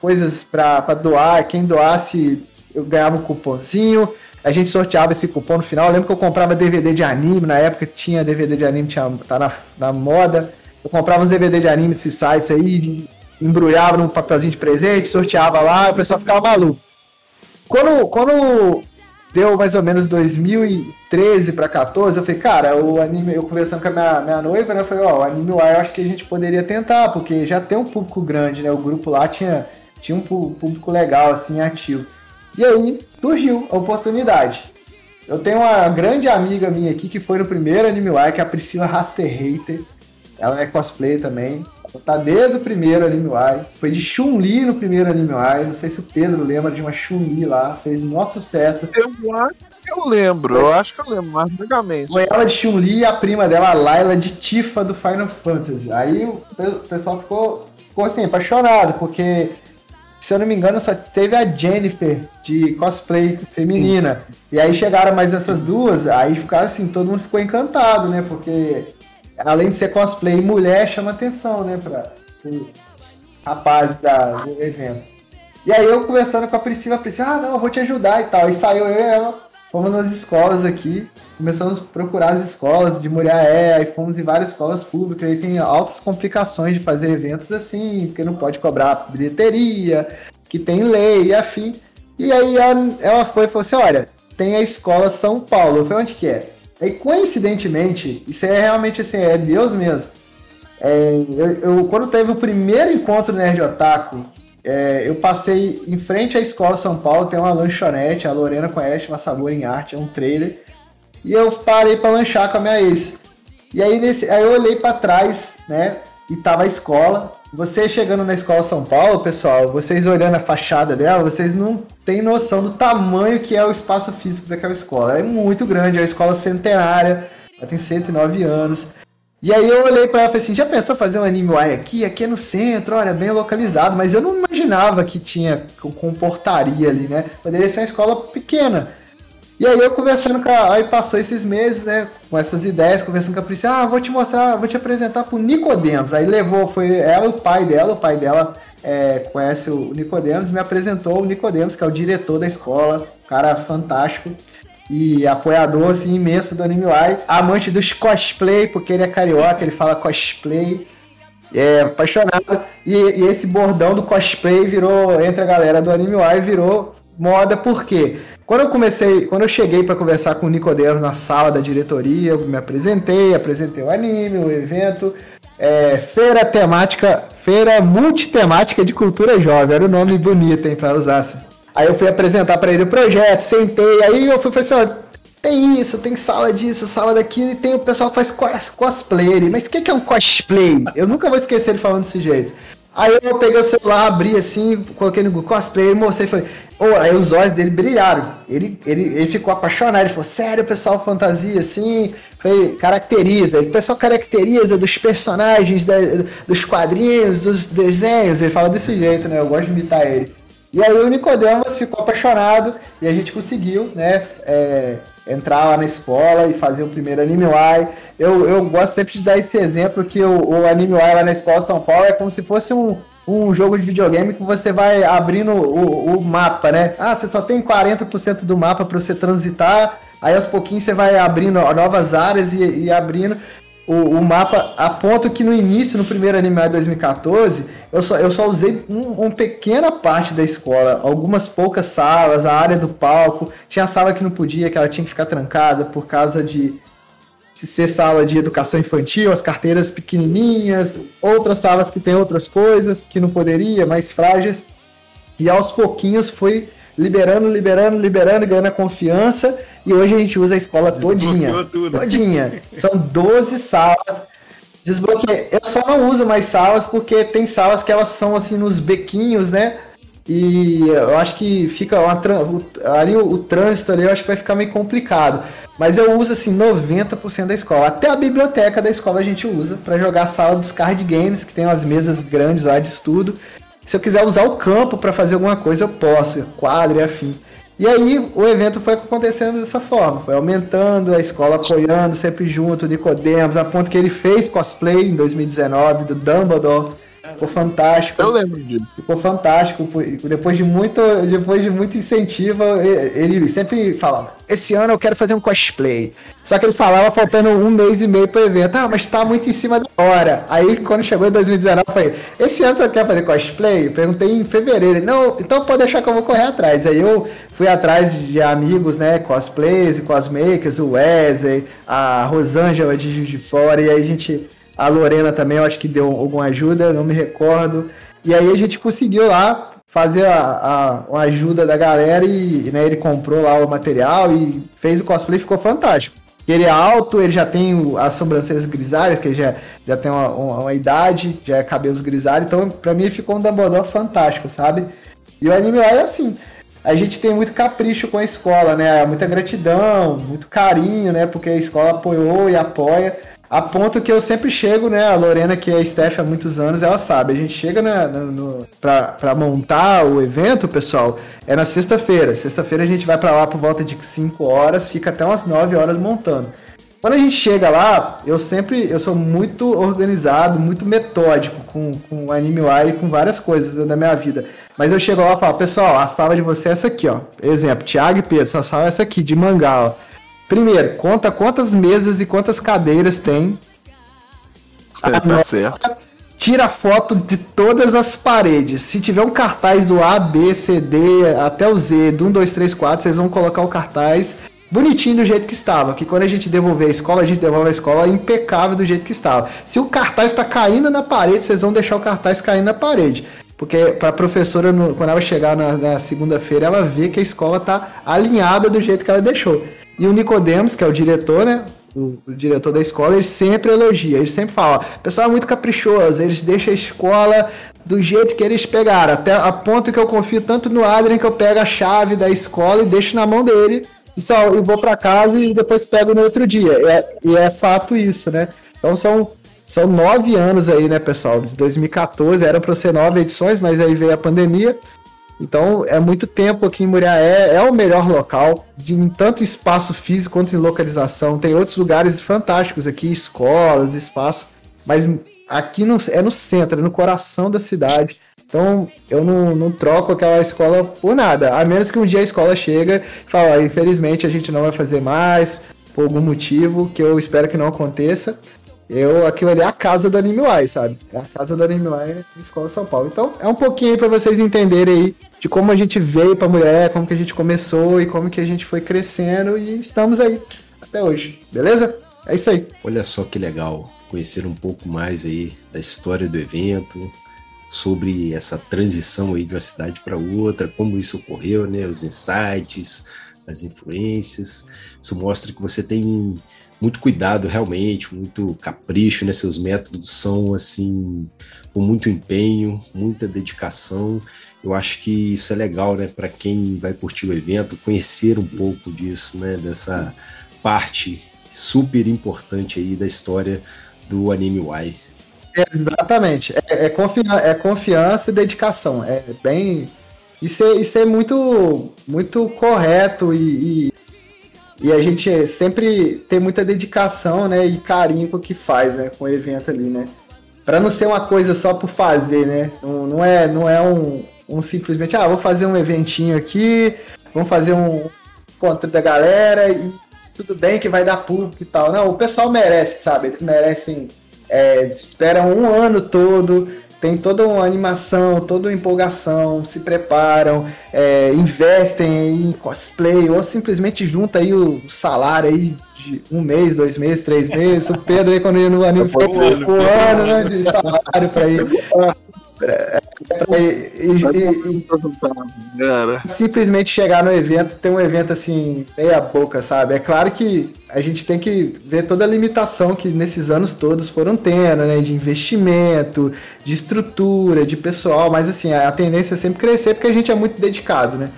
coisas para doar, quem doasse eu ganhava um cupomzinho, a gente sorteava esse cupom no final. Eu lembro que eu comprava DVD de anime, na época tinha DVD de anime, tinha, tá na, na moda. Eu comprava uns DVD de anime desses sites aí, embrulhava num papelzinho de presente, sorteava lá, o pessoal ficava maluco. Quando, quando deu mais ou menos 2013 para 14, eu falei, cara, o anime, eu conversando com a minha, minha noiva, né, eu falei, ó, o anime lá eu acho que a gente poderia tentar, porque já tem um público grande, né, o grupo lá tinha, tinha um público legal, assim, ativo. E aí surgiu a oportunidade. Eu tenho uma grande amiga minha aqui que foi no primeiro Anime Y, que é a Priscila Raster Hater. Ela é cosplay também. Ela tá desde o primeiro Anime Y. Foi de Chun-Li no primeiro Anime Y. Não sei se o Pedro lembra de uma Chun-Li lá. Fez maior sucesso. Eu acho que eu lembro, eu acho que eu lembro, mas vagamente. Foi ela de Chun-Li e a prima dela, a Layla, de Tifa do Final Fantasy. Aí o pe- pessoal ficou, ficou assim, apaixonado, porque, se eu não me engano, só teve a Jennifer de cosplay feminina. E aí chegaram mais essas duas, aí ficaram assim, todo mundo ficou encantado, né? Porque além de ser cosplay mulher, chama atenção, né? Pra os rapazes da, do evento. E aí eu conversando com a Priscila, a Priscila, ah, não, eu vou te ajudar e tal. E saiu eu e ela, fomos nas escolas aqui, começamos a procurar as escolas de Muriaé, aí fomos em várias escolas públicas, aí tem altas complicações de fazer eventos assim, porque não pode cobrar bilheteria, que tem lei e afim. E aí ela, ela foi e falou assim, olha, tem a escola São Paulo. Eu falei, onde que é? Aí, coincidentemente, isso é realmente assim, é Deus mesmo. É, eu, eu- quando teve o primeiro encontro Nerd Otaku, é, eu passei em frente à escola São Paulo, tem uma lanchonete, a Lorena conhece, uma Sabor em Arte, é um trailer. E eu parei pra lanchar com a minha ex. E aí, nesse, aí eu olhei pra trás, né? E tava a escola. Você chegando na escola São Paulo, pessoal, vocês olhando a fachada dela, vocês não têm noção do tamanho que é o espaço físico daquela escola. É muito grande, é uma escola centenária, ela tem 109 anos. E aí eu olhei pra ela e falei assim, já pensou fazer um anime Y aqui? Aqui é no centro, olha, bem localizado, mas eu não imaginava que tinha comportaria ali, né? Poderia ser uma escola pequena. E aí eu conversando com a. Aí passou esses meses, né? Com essas ideias, conversando com a Priscila, ah, vou te mostrar, vou te apresentar pro Nicodemos. Aí levou, foi ela o pai dela, o pai dela é, conhece o Nicodemos, me apresentou o Nicodemos, que é o diretor da escola, cara fantástico. E apoiador assim, imenso do Anime Y, amante dos cosplay, porque ele é carioca, ele fala cosplay, é apaixonado. E, e esse bordão do cosplay virou, entre a galera do Anime Y, virou moda, por quê? Quando eu comecei, quando eu cheguei para conversar com o Nicodemos na sala da diretoria, eu me apresentei, apresentei o anime, o evento, é, feira temática, feira multitemática de cultura jovem, era o nome bonito, hein, para usar. Assim. Aí eu fui apresentar para ele o projeto, sentei, aí eu fui falei assim, ó, tem isso, tem sala disso, sala daquilo, e tem o pessoal que faz cos cosplay. Mas o que, que é um cosplay? Eu nunca vou esquecer ele falando desse jeito. Aí eu peguei o celular, abri assim, coloquei no Google cosplay, mostrei e falei. Oh, aí os olhos dele brilharam. Ele, ele, ele ficou apaixonado. Ele falou, sério, pessoal, fantasia assim. Foi, caracteriza. O pessoal caracteriza dos personagens, da, dos quadrinhos, dos desenhos. Ele fala desse jeito, né? Eu gosto de imitar ele. E aí o Nicodemus ficou apaixonado e a gente conseguiu, né? É, entrar lá na escola e fazer o primeiro Anime. Eu, eu gosto sempre de dar esse exemplo que o, o Anime lá na escola São Paulo é como se fosse um, um jogo de videogame que você vai abrindo o, o mapa, né? Ah, você só tem 40% do mapa para você transitar, aí aos pouquinhos você vai abrindo novas áreas e, e abrindo o, o, mapa, a ponto que no início, no primeiro Anime 2014, eu só, eu só usei um, uma pequena parte da escola, algumas poucas salas, a área do palco, tinha sala que não podia, que ela tinha que ficar trancada por causa de, de ser sala de educação infantil, as carteiras pequenininhas, outras salas que tem outras coisas que não poderia, mais frágeis, e aos pouquinhos foi liberando, liberando, liberando, ganhando a confiança. E hoje a gente usa a escola todinha. Todinha. São 12 salas. Desbloqueei. Eu só não uso mais salas porque tem salas que elas são assim nos bequinhos, né? E eu acho que fica uma, ali o, o trânsito ali, eu acho que vai ficar meio complicado. Mas eu uso assim 90% da escola. Até a biblioteca da escola a gente usa para jogar a sala dos card games, que tem umas mesas grandes lá de estudo. Se eu quiser usar o campo para fazer alguma coisa, eu posso, quadro e afim. E aí o evento foi acontecendo dessa forma, foi aumentando, a escola apoiando, sempre junto, Nicodemos, a ponto que ele fez cosplay em 2019 do Dumbledore. Ficou fantástico. Eu lembro disso. Ficou fantástico. Depois de muito, depois de muito incentivo, ele sempre falava: Esse ano eu quero fazer um cosplay. Só que ele falava faltando um mês e meio pro evento. Ah, mas tá muito em cima da hora. Aí quando chegou em 2019, eu falei: Esse ano você quer fazer cosplay? Eu perguntei em fevereiro. Ele, Não, então pode deixar que eu vou correr atrás. Aí eu fui atrás de amigos, né? Cosplays e cosmakers, o Wesley, a Rosângela de Juiz de Fora. E aí a gente a Lorena também, eu acho que deu alguma ajuda, não me recordo. E aí a gente conseguiu lá fazer a, a, a ajuda da galera e né, ele comprou lá o material e fez o cosplay ficou fantástico. Ele é alto, ele já tem as sobrancelhas grisalhas, que já, já tem uma, uma, uma idade, já é cabelos grisalhos, então pra mim ficou um Dumbledore fantástico, sabe? E o anime é assim. a gente tem muito capricho com a escola, né? Muita gratidão, muito carinho, né? Porque a escola apoiou e apoia. A ponto que eu sempre chego, né? A Lorena, que é staff há muitos anos, ela sabe. A gente chega na, no, pra, pra montar o evento, pessoal, é na sexta-feira. Sexta-feira a gente vai para lá por volta de 5 horas, fica até umas 9 horas montando. Quando a gente chega lá, eu sempre, eu sou muito organizado, muito metódico com, com Anime e com várias coisas da minha vida. Mas eu chego lá e falo, pessoal, a sala de você é essa aqui, ó. Exemplo, Thiago e Pedro, essa sala é essa aqui, de mangá, ó. Primeiro, conta quantas mesas e quantas cadeiras tem. É, tá certo. Tira foto de todas as paredes. Se tiver um cartaz do A, B, C, D até o Z, do 1, 2, 3, 4, vocês vão colocar o cartaz bonitinho do jeito que estava. Que quando a gente devolver a escola, a gente devolve a escola impecável do jeito que estava. Se o cartaz está caindo na parede, vocês vão deixar o cartaz caindo na parede. Porque para a professora, quando ela chegar na, na segunda-feira, ela vê que a escola está alinhada do jeito que ela deixou. E o Nicodemos, que é o diretor, né? O, o, diretor da escola, ele sempre elogia, ele sempre fala, o pessoal é muito caprichoso, eles deixam a escola do jeito que eles pegaram, até a ponto que eu confio tanto no Adrien que eu pego a chave da escola e deixo na mão dele, e só eu vou para casa e depois pego no outro dia. E é, e é fato isso, né? Então são são nove anos aí, né, pessoal? De 2014 eram para ser nove edições, mas aí veio a pandemia. Então é muito tempo aqui em Muriaé, é o melhor local, de, em tanto espaço físico quanto em localização. Tem outros lugares fantásticos aqui, escolas, espaço, mas aqui no, é no centro, é no coração da cidade. Então eu não, não troco aquela escola por nada, a menos que um dia a escola chega e fala, infelizmente a gente não vai fazer mais, por algum motivo, que eu espero que não aconteça. Eu, aquilo ali é a casa do Anime Y, sabe? É a casa do Anime na Escola São Paulo. Então, é um pouquinho aí pra vocês entenderem aí de como a gente veio pra mulher, como que a gente começou e como que a gente foi crescendo e estamos aí até hoje. Beleza? É isso aí. Olha só que legal conhecer um pouco mais aí da história do evento, sobre essa transição aí de uma cidade para outra, como isso ocorreu, né? Os insights, as influências. Isso mostra que você tem muito cuidado realmente, muito capricho, né? Seus métodos são assim com muito empenho, muita dedicação. Eu acho que isso é legal, né, para quem vai curtir o evento, conhecer um pouco disso, né, dessa parte super importante aí da história do Anime Y. Exatamente. É, é, confiança, é confiança e dedicação. É bem. Isso é, isso é muito, muito correto e, e e a gente sempre tem muita dedicação, né, e carinho com o que faz, né, com o evento ali, né. Para não ser uma coisa só por fazer, né? Não, não é, não é um, um simplesmente, ah, vou fazer um eventinho aqui, vamos fazer um encontro da galera e tudo bem que vai dar público e tal. Não, o pessoal merece, sabe? Eles merecem, é, esperam um ano todo tem toda uma animação, toda uma empolgação, se preparam, é, investem em cosplay, ou simplesmente junta aí o salário aí de um mês, dois meses, três meses. O Pedro aí quando ia no anime foi cinco anos né, de salário para ir. É, e, e, e, simplesmente chegar no evento, ter um evento assim, meia boca, sabe? É claro que a gente tem que ver toda a limitação que nesses anos todos foram tendo, né? De investimento, de estrutura, de pessoal, mas assim, a tendência é sempre crescer porque a gente é muito dedicado, né?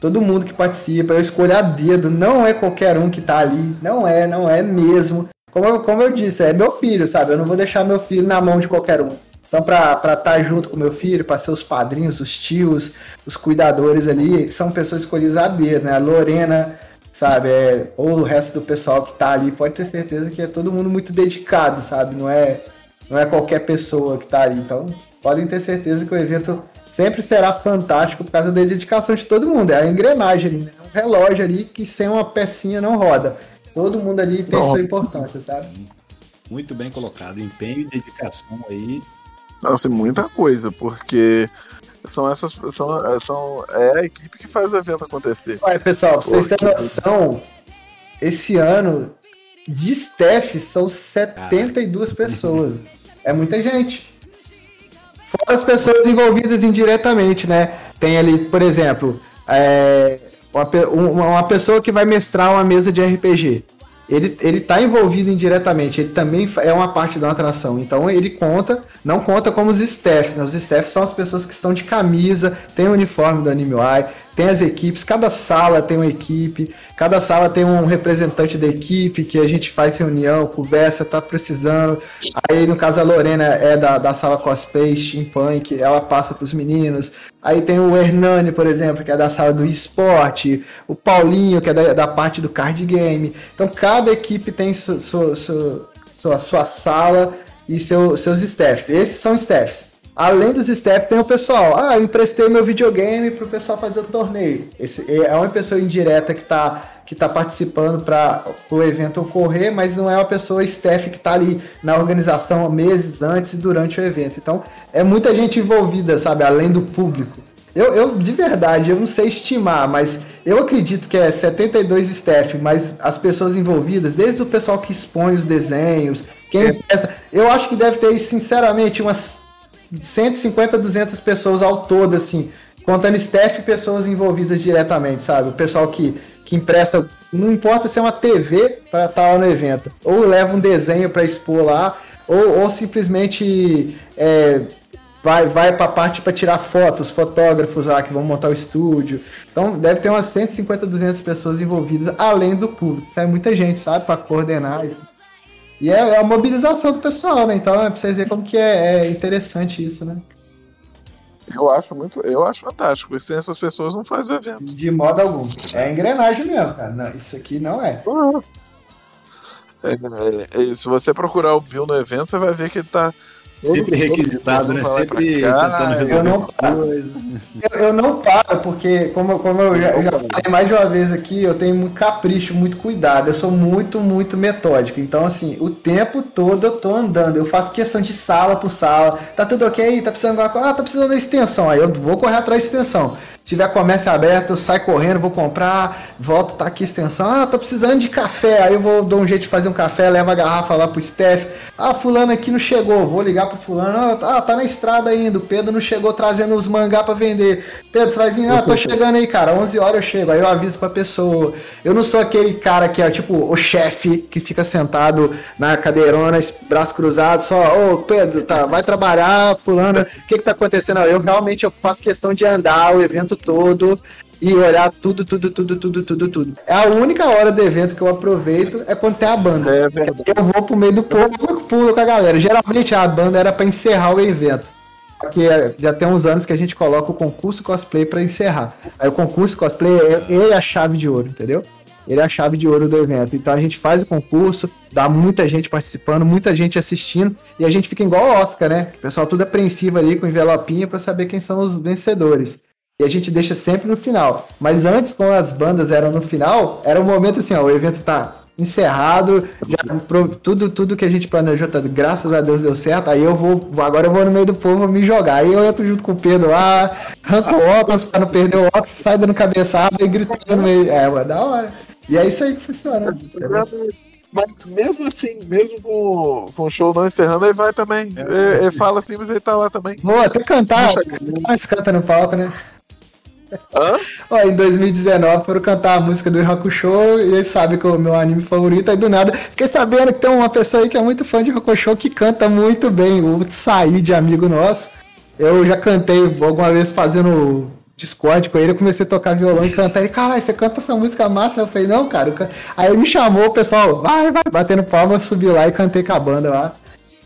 Todo mundo que participa, eu escolho a dedo, não é qualquer um que tá ali, não é, não é mesmo. Como eu, como eu disse, é meu filho, sabe? Eu não vou deixar meu filho na mão de qualquer um. Então, para estar tá junto com meu filho, para ser os padrinhos, os tios, os cuidadores ali, são pessoas escolhidas a dedo, né? A Lorena, sabe? É, ou o resto do pessoal que está ali, pode ter certeza que é todo mundo muito dedicado, sabe? Não é, não é qualquer pessoa que está ali. Então, podem ter certeza que o evento sempre será fantástico por causa da dedicação de todo mundo. É a engrenagem ali, né? É um relógio ali que sem uma pecinha não roda. Todo mundo ali tem sua importância, sabe? Muito bem colocado. Empenho e dedicação aí nossa, muita coisa, porque são essas. São, são, é a equipe que faz o evento acontecer. Olha, pessoal, pra vocês terem noção, esse ano de staff são 72 pessoas. É muita gente. Fora as pessoas envolvidas indiretamente, né? Tem ali, por exemplo, é, uma, uma pessoa que vai mestrar uma mesa de RPG ele, ele tá envolvido indiretamente, ele também é uma parte da atração. Então ele conta, não conta como os staffs, né? Os staffs são as pessoas que estão de camisa, tem o uniforme do Anime Eye, tem as equipes, cada sala tem uma equipe, cada sala tem um representante da equipe que a gente faz reunião, conversa, tá precisando. Aí, no caso, a Lorena é da, da sala cosplay, steampunk, ela passa pros meninos. Aí tem o Hernani, por exemplo, que é da sala do esporte, o Paulinho, que é da, da parte do card game. Então, cada equipe tem su, su, su, sua, sua sala e seu, seus staffs. Esses são staffs. Além dos staff, tem o pessoal. Ah, eu emprestei meu videogame para o pessoal fazer o torneio. Esse é uma pessoa indireta que está que tá participando para o evento ocorrer, mas não é uma pessoa staff que está ali na organização meses antes e durante o evento. Então, é muita gente envolvida, sabe? Além do público. Eu, eu, de verdade, eu não sei estimar, mas eu acredito que é 72 staff, mas as pessoas envolvidas, desde o pessoal que expõe os desenhos, quem é. eu acho que deve ter, sinceramente, umas 150, 200 pessoas ao todo, assim, contando staff e pessoas envolvidas diretamente, sabe? O pessoal que, que impressa, não importa se é uma TV para estar tá no evento, ou leva um desenho para expor lá, ou, ou simplesmente é, vai, vai para a parte para tirar fotos, fotógrafos lá que vão montar o estúdio. Então deve ter umas 150, 200 pessoas envolvidas, além do público. É muita gente, sabe, para coordenar e tudo. E é, é, a mobilização do pessoal, né? Então é pra vocês verem como que é, é, interessante isso, né? Eu acho muito, eu acho fantástico, porque sem essas pessoas não faz o evento. De modo algum. É engrenagem mesmo, cara. Não, isso aqui não é. É, é, é, se você procurar o Bill no evento, você vai ver que ele tá Sempre requisitado, né? Sempre tentando resolver eu não. Eu, eu, não paro, porque, como, como eu já, já, falei mais de uma vez aqui, eu tenho muito capricho, muito cuidado. Eu sou muito, muito metódico. Então, assim, o tempo todo eu tô andando. Eu faço questão de sala por sala. Tá tudo ok? Tá precisando de alguma coisa? Ah, tá precisando de extensão. Aí eu vou correr atrás de extensão tiver comércio aberto, eu saio correndo, vou comprar, volto, tá aqui extensão. Ah, tô precisando de café. Aí eu vou dar um jeito de fazer um café, levo a garrafa lá pro Steph. Ah, fulano aqui não chegou, vou ligar pro fulano. Ah, tá na estrada ainda. O Pedro não chegou trazendo os mangá para vender. Pedro, você vai vir? Ah, tô chegando aí, cara. 11 horas eu chego. Aí eu aviso pra pessoa. Eu não sou aquele cara que é tipo o chefe que fica sentado na cadeirona, braço cruzado, só, ô oh, Pedro, tá, vai trabalhar, fulano. O que que tá acontecendo? Eu realmente eu faço questão de andar o evento todo e olhar tudo, tudo, tudo, tudo, tudo, tudo. É a única hora do evento que eu aproveito é quando tem a banda. É eu vou pro meio do povo e pulo com a galera. Geralmente a banda era para encerrar o evento. Porque já tem uns anos que a gente coloca o concurso cosplay para encerrar. Aí o concurso cosplay, ele é a chave de ouro, entendeu? Ele é a chave de ouro do evento. Então a gente faz o concurso, dá muita gente participando, muita gente assistindo, e a gente fica igual o Oscar, né? O pessoal tudo apreensivo ali com envelopinha para saber quem são os vencedores. E a gente deixa sempre no final. Mas antes, quando as bandas eram no final, era um momento assim, ó, o evento tá encerrado, já, tudo, tudo que a gente planejou, tá, graças a Deus deu certo, aí eu vou, agora eu vou no meio do povo me jogar, aí eu entro junto com o Pedro lá, arranco o óculos pra não perder o óculos, sai dando cabeçada e gritando no meio, é, é da hora. E é isso aí que funciona. Mas mesmo assim, mesmo com, com o show não encerrando, ele vai também. É. Ele, ele, fala assim, mas ele tá lá também. Vou até cantar. Mas canta no palco, né? Hã? Ó, em 2019 foram cantar a música do Hakusho e eles sabem que é o meu anime favorito. Aí do nada, fiquei sabendo que tem uma pessoa aí que é muito fã de Hakusho que canta muito bem. O de amigo nosso. Eu já cantei alguma vez fazendo Discord com ele, eu comecei a tocar violão e cantar. Ele, caralho, você canta essa música massa? Eu falei, não, cara. Aí ele me chamou, o pessoal, vai, vai, batendo palma, eu subi lá e cantei com a banda lá.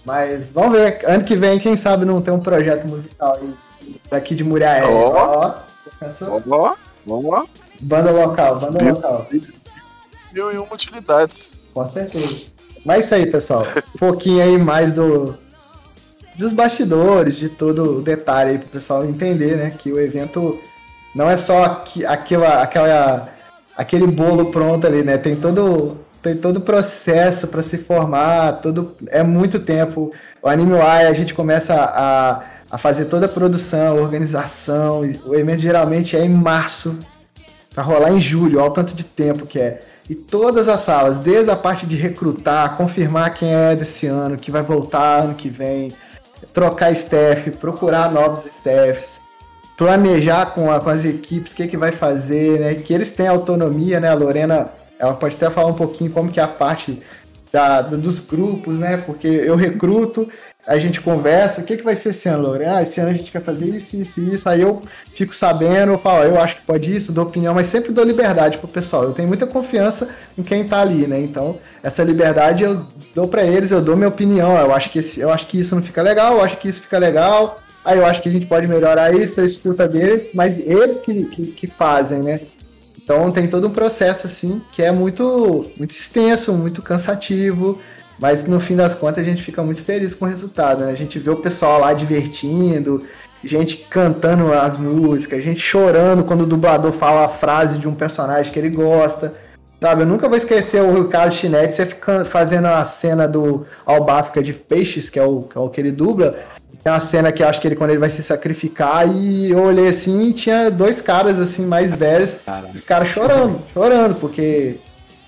Mas vamos ver, ano que vem, quem sabe não tem um projeto musical aí daqui de Muriaé. Ó, ó, ó, ó. Banda local, banda Mil, local. Mil e uma utilidades. Com certeza. Mas isso aí, pessoal. Um pouquinho aí mais do, dos bastidores, de todo o detalhe aí pro pessoal entender, né? Que o evento não é só aqui, aquela, aquela, aquele bolo pronto ali, né? Tem todo tem todo o processo para se formar, todo é muito tempo. O Anime Y, a gente começa a, a fazer toda a produção, a organização. O evento geralmente é em março, para rolar em julho, olha o tanto de tempo que é. E todas as salas, desde a parte de recrutar, confirmar quem é desse ano, que vai voltar ano que vem, trocar staff, procurar novos staffs, planejar com, a, com as equipes o que, que vai fazer, né? Que eles têm autonomia, né? A Lorena, ela pode até falar um pouquinho como que é a parte da, dos grupos, né? Porque eu recruto, a gente conversa, o que, que vai ser esse ano, Lorena? Ah, esse ano a gente quer fazer isso, isso, isso. Aí eu fico sabendo, eu falo, eu acho que pode isso, dou opinião, mas sempre dou liberdade pro pessoal. Eu tenho muita confiança em quem tá ali, né? Então, essa liberdade eu dou para eles, eu dou minha opinião. Eu acho que esse, eu acho que isso não fica legal, eu acho que isso fica legal. Aí eu acho que a gente pode melhorar isso, eu escuta deles, mas eles que, que, que fazem, né? Então tem todo um processo assim que é muito muito extenso, muito cansativo, mas no fim das contas a gente fica muito feliz com o resultado, né? A gente vê o pessoal lá divertindo, gente cantando as músicas, gente chorando quando o dublador fala a frase de um personagem que ele gosta. Sabe, eu nunca vou esquecer o Ricardo Chinetti fazendo a cena do Albáfica de Peixes, que é o, que é o que ele dubla. Tem uma cena que eu acho que ele, quando ele vai se sacrificar, e eu olhei assim e tinha dois caras assim mais velhos, Caraca. os caras chorando, chorando, porque,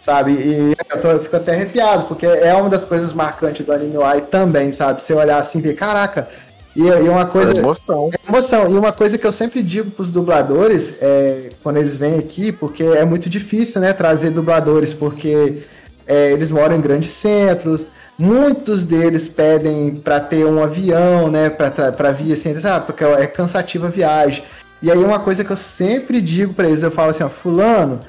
sabe, e eu, tô, eu, fico até arrepiado, porque é uma das coisas marcantes do anime UI também, sabe? Você olhar assim e ver, caraca, e, e uma coisa. É emoção. É emoção. E uma coisa que eu sempre digo pros dubladores, é, quando eles vêm aqui, porque é muito difícil, né, trazer dubladores, porque é, eles moram em grandes centros Muitos deles pedem para ter um avião, né, para vir assim, eles, ah, porque é cansativa a viagem. E aí uma coisa que eu sempre digo para eles, eu falo assim, ó, fulano,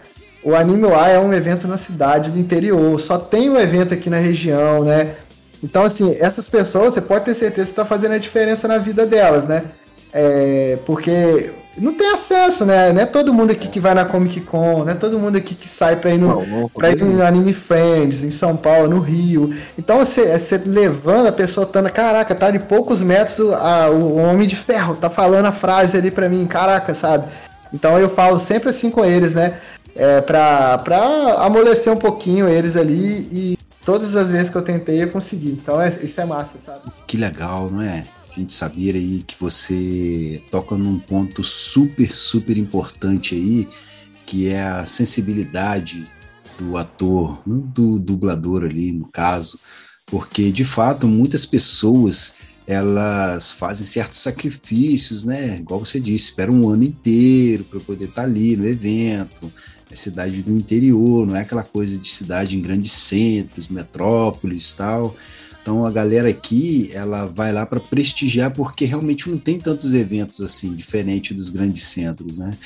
o Anime A é um evento na cidade do interior, só tem um evento aqui na região, né? Então, assim, essas pessoas, você pode ter certeza que está fazendo a diferença na vida delas, né? É, porque não tem acesso, né? Não é todo mundo aqui que vai na Comic Con, não é todo mundo aqui que sai pra ir no, não, não, pra ir no Anime Friends, em São Paulo, no Rio. Então você, você levando a pessoa, tá, caraca, tá de poucos metros, a, o Homem de Ferro tá falando a frase ali pra mim, caraca, sabe? Então eu falo sempre assim com eles, né? É, pra, pra amolecer um pouquinho eles ali e todas as vezes que eu tentei eu consegui. Então é, isso é massa, sabe? Que legal, não é? Gente sabia aí que você toca num ponto super, super importante aí, que é a sensibilidade do ator, do dublador ali, no caso, porque de fato muitas pessoas elas fazem certos sacrifícios, né? Igual você disse, espera um ano inteiro para poder estar tá ali no evento. É cidade do interior, não é aquela coisa de cidade em grandes centros, metrópoles, tal. Então a galera aqui, ela vai lá para prestigiar porque realmente não tem tantos eventos assim, diferente dos grandes centros, né?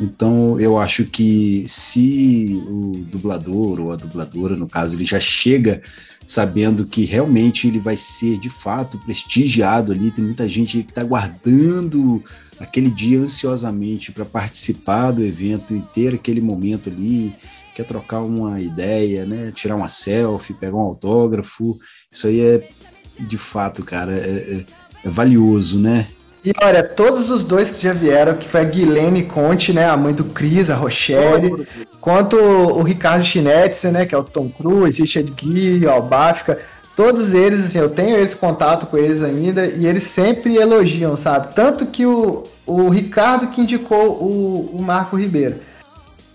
Então eu acho que se o dublador ou a dubladora, no caso, ele já chega sabendo que realmente ele vai ser de fato prestigiado ali, tem muita gente que está guardando aquele dia ansiosamente para participar do evento e ter aquele momento ali, quer trocar uma ideia, né? Tirar uma selfie, pegar um autógrafo. Isso aí é, de fato, cara, é, é, é valioso, né? E olha, todos os dois que já vieram, que foi a Guilherme Conte, né, a mãe do Cris, a Rochelle, quanto o Ricardo Chinetti, né, que é o Tom Cruise, Richard Gere, o Albáfica, todos eles, assim, eu tenho esse contato com eles ainda, e eles sempre elogiam, sabe? Tanto que o, o Ricardo que indicou o, o Marco Ribeiro.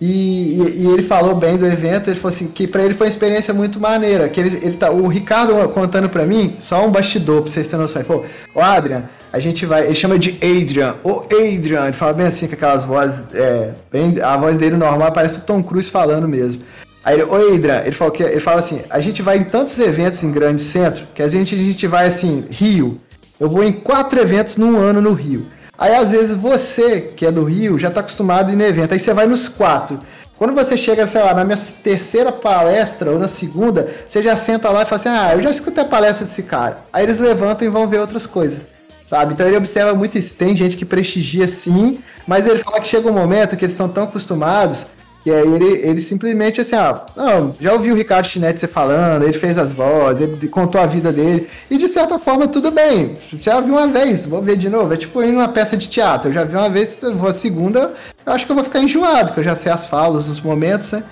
E, e, e, ele falou bem do evento, ele falou assim, que para ele foi uma experiência muito maneira. Que ele, ele tá, o Ricardo contando para mim, só um bastidor pra vocês terem noção. Ele falou, ô Adrian, a gente vai. Ele chama de Adrian, ô Adrian, ele fala bem assim, com aquelas vozes. É, bem, a voz dele normal parece o Tom Cruise falando mesmo. Aí ele, ô Adrian, ele falou, que, ele fala assim, a gente vai em tantos eventos em grande centro, que a gente, a gente vai assim, Rio. Eu vou em quatro eventos num ano no Rio. Aí às vezes você, que é do Rio, já está acostumado no evento, aí você vai nos quatro. Quando você chega, sei lá, na minha terceira palestra ou na segunda, você já senta lá e fala assim: Ah, eu já escutei a palestra desse cara. Aí eles levantam e vão ver outras coisas, sabe? Então ele observa muito isso. Tem gente que prestigia sim, mas ele fala que chega um momento que eles estão tão acostumados e aí ele, ele simplesmente assim, ó, não, já ouvi o Ricardo Chinetti você falando, ele fez as vozes, ele contou a vida dele, e de certa forma tudo bem. Já vi uma vez, vou ver de novo. É tipo ir numa peça de teatro. Eu já vi uma vez, vou a segunda, eu acho que eu vou ficar enjoado, porque eu já sei as falas, os momentos, né?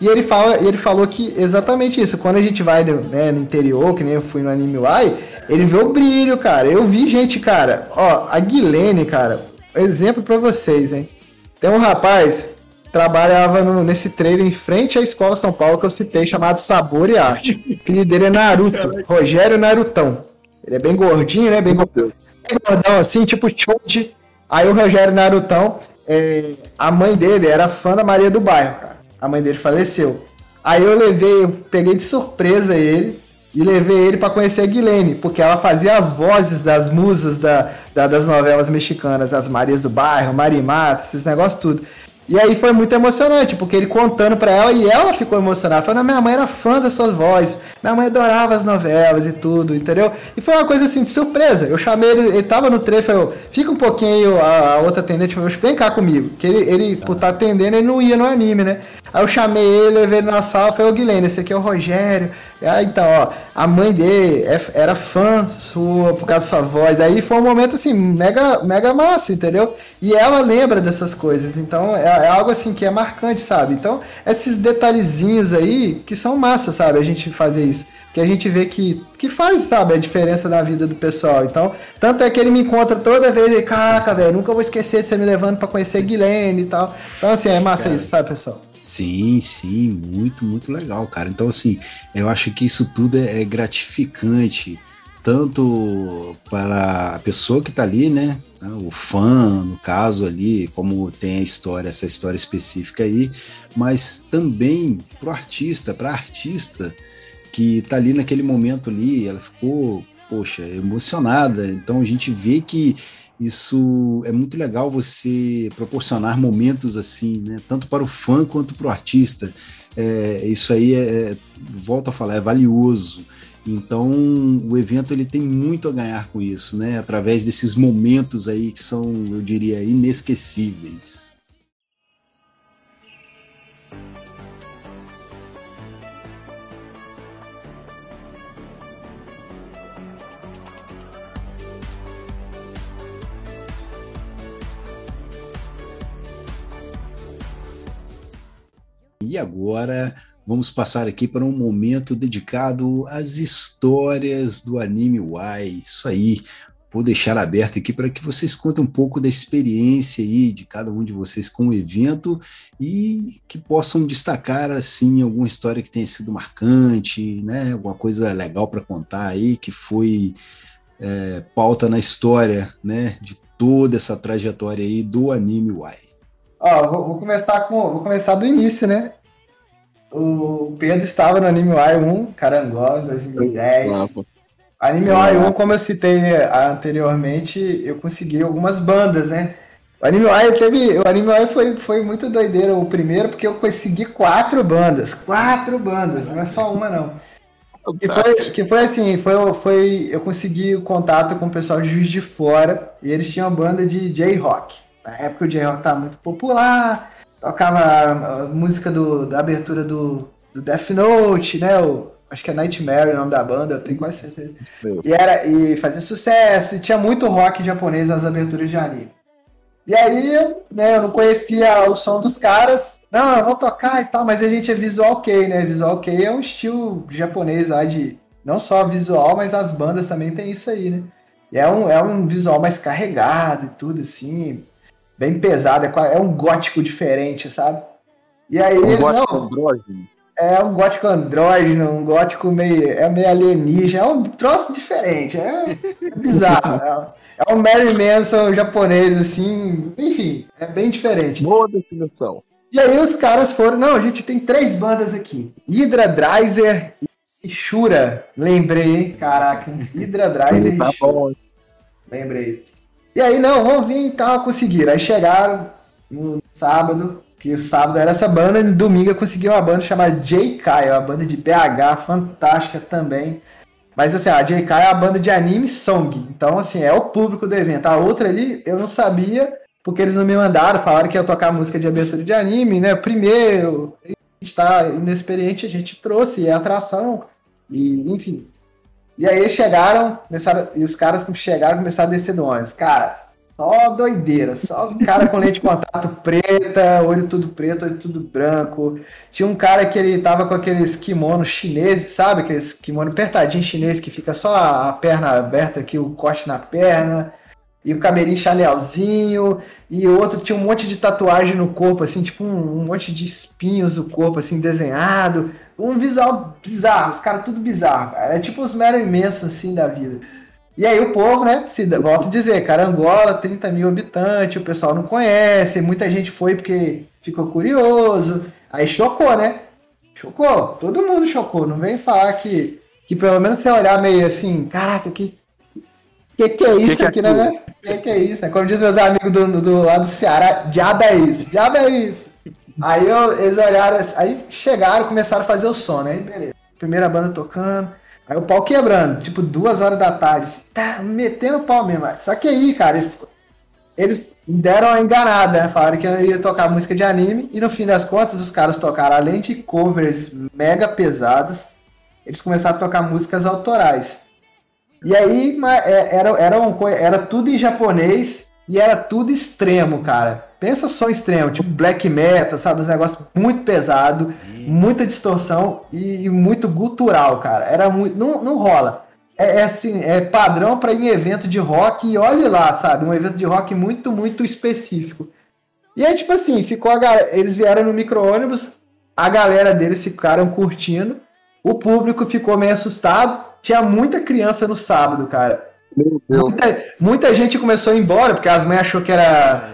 E ele, fala, ele falou que exatamente isso. Quando a gente vai no, né, no interior, que nem eu fui no Anime Y, ele vê o brilho, cara. Eu vi gente, cara. Ó, a Guilene, cara. Exemplo para vocês, hein? Tem um rapaz trabalhava no, nesse trailer em frente à escola São Paulo que eu citei, chamado Sabor e Arte. O apelido dele é Naruto, Rogério Narutão. Ele é bem gordinho, né? Bem gordão, gordão assim, tipo Choji. Aí o Rogério Narutão, é, a mãe dele era fã da Maria do Bairro, cara. A mãe dele faleceu. Aí eu levei, eu peguei de surpresa ele e levei ele para conhecer a Guilene, porque ela fazia as vozes das musas da, da, das novelas mexicanas, as Marias do Bairro, Marimata, esses negócios tudo. E aí foi muito emocionante, porque ele contando para ela e ela ficou emocionada. Falando, minha mãe era fã das suas vozes, minha mãe adorava as novelas e tudo, entendeu? E foi uma coisa assim de surpresa. Eu chamei ele, ele tava no trecho, falei, fica um pouquinho, a, a outra atendente vem cá comigo. Que ele, ele por estar tá atendendo, ele não ia no anime, né? Aí eu chamei ele, levei ele na sala, falei, ô Guilherme, esse aqui é o Rogério. Ah, então, ó, a mãe dele é, era fã sua por causa da sua voz. Aí foi um momento assim, mega, mega massa, entendeu? E ela lembra dessas coisas. Então é, é algo assim que é marcante, sabe? Então, esses detalhezinhos aí que são massa, sabe? A gente fazer isso. Que a gente vê que, que faz, sabe, a diferença na vida do pessoal. Então, tanto é que ele me encontra toda vez e, caraca, velho, nunca vou esquecer de você me levando para conhecer Guilherme e tal. Então, assim, é massa Cara. isso, sabe, pessoal? Sim, sim, muito, muito legal, cara. Então, assim, eu acho que isso tudo é, é gratificante, tanto para a pessoa que está ali, né? O fã, no caso ali, como tem a história, essa história específica aí, mas também para o artista, para a artista que está ali naquele momento ali, ela ficou, poxa, emocionada. Então a gente vê que isso é muito legal você proporcionar momentos assim, né? Tanto para o fã quanto para o artista. É, isso aí é, é, volto a falar, é valioso. Então o evento ele tem muito a ganhar com isso, né? Através desses momentos aí que são, eu diria, inesquecíveis. E agora vamos passar aqui para um momento dedicado às histórias do anime Y. Isso aí, vou deixar aberto aqui para que vocês contem um pouco da experiência aí de cada um de vocês com o evento e que possam destacar assim alguma história que tenha sido marcante, né? Alguma coisa legal para contar aí que foi é, pauta na história, né? De toda essa trajetória aí do anime Y. Ó, vou, vou, começar com, vou começar do início, né? O Pedro estava no Anime Wire 1, Carangola, em 2010. Anime Wire 1, como eu citei anteriormente, eu consegui algumas bandas, né? O Anime Wire teve. O Anime Wire foi, foi muito doideiro o primeiro, porque eu consegui quatro bandas. Quatro bandas, não é só uma, não. Que foi, que foi assim, foi, foi, eu consegui o contato com o pessoal de Juiz de Fora e eles tinham uma banda de J-Rock. Na época o J-Rock estava muito popular, tocava a, música do, da abertura do, do Death Note, né? O, acho que é Nightmare o nome da banda, eu tenho quase certeza. E, era, e fazia sucesso, e tinha muito rock japonês nas aberturas de anime. E aí, né, eu não conhecia o som dos caras. Não, vou tocar e tal, mas a gente é visual kei, né? Visual kei é um estilo japonês lá de. Não só visual, mas as bandas também tem isso aí, né? E é um, é um visual mais carregado e tudo, assim bem pesado, é, é um gótico diferente, sabe? E aí, um gótico não, andrógeno. É um gótico andrógeno, um gótico meio, é meio alienígena, é um troço diferente, é, é bizarro. é, é um Mary Manson japonês, assim, enfim, é bem diferente. Boa definição. E aí os caras foram, não, a gente tem três bandas aqui, Hydra Dreiser e Shura, lembrei, caraca, Hydra Dreiser e tá Shura. Lembrei. E aí, não, vamos vir e tal, conseguiram. Aí chegaram no sábado, que o sábado era essa banda, e no domingo eu consegui uma banda chamada J.K., uma banda de BH, fantástica também. Mas assim, a J.K. é a banda de anime song. Então, assim, é o público do evento. A outra ali, eu não sabia, porque eles não me mandaram, falaram que ia tocar música de abertura de anime, né? Primeiro, a gente tá inexperiente, a gente trouxe, é atração. E, enfim, e aí chegaram, começaram, e os caras chegaram começaram a descer do ônibus. Cara, só doideira, só cara com lente de contato preta, olho tudo preto, olho tudo branco. Tinha um cara que ele tava com aqueles kimonos chineses, sabe? Aqueles kimono apertadinho chinês que fica só a perna aberta aqui, o corte na perna. E o cabelinho chalealzinho. E o outro tinha um monte de tatuagem no corpo, assim, tipo um, um monte de espinhos no corpo, assim, desenhado um visual bizarro, os caras tudo bizarro, cara. É tipo os mero imensos, assim, da vida. E aí o povo, né, se, volto a dizer, Carangola, 30 mil habitantes, o pessoal não conhece, muita gente foi porque ficou curioso, aí chocou, né? Chocou, todo mundo chocou. Não vem falar que, que pelo menos você olhar meio assim, caraca, que que que é isso que aqui, é né? Que que é isso? É como diz meus amigos do, do, lá do Ceará, diabo é isso, diabo é isso. Aí eu, eles olharam, aí chegaram, começaram a fazer o som, né? Aí, beleza. Primeira banda tocando, aí o pau quebrando, tipo duas horas da tarde, assim, tá metendo pau mesmo. Só que aí, cara, eles, eles deram a enganada, né? Falaram que eu ia tocar música de anime, e no fim das contas, os caras tocaram, além de covers mega pesados, eles começaram a tocar músicas autorais. E aí é- era, era, um, era tudo em japonês e era tudo extremo, cara. Pensa só extremo, tipo black metal, sabe? Uns negócios muito pesado, muita distorção e, e muito gutural, cara. Era muito. Não, não rola. É, é assim, é padrão para ir em evento de rock e olhe lá, sabe? Um evento de rock muito, muito específico. E aí, tipo assim, ficou a galera. Eles vieram no micro-ônibus, a galera deles ficaram curtindo, o público ficou meio assustado. Tinha muita criança no sábado, cara. Muita, muita gente começou a ir embora, porque as mães achou que era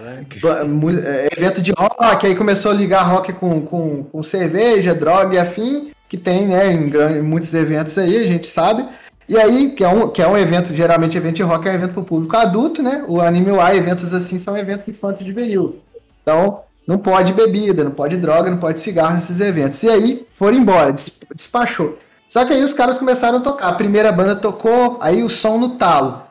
mu- é, evento de rock, aí começou a ligar rock com, com, com cerveja, droga e afim, que tem, né, em, em muitos eventos aí, a gente sabe. E aí, que é um, que é um evento, geralmente evento de rock é um evento para o público adulto, né? O Anime Y, eventos assim, são eventos infantos juvenil. Então, não pode bebida, não pode droga, não pode cigarro nesses eventos. E aí, foram embora, des- despachou. Só que aí os caras começaram a tocar. A primeira banda tocou, aí o som no talo.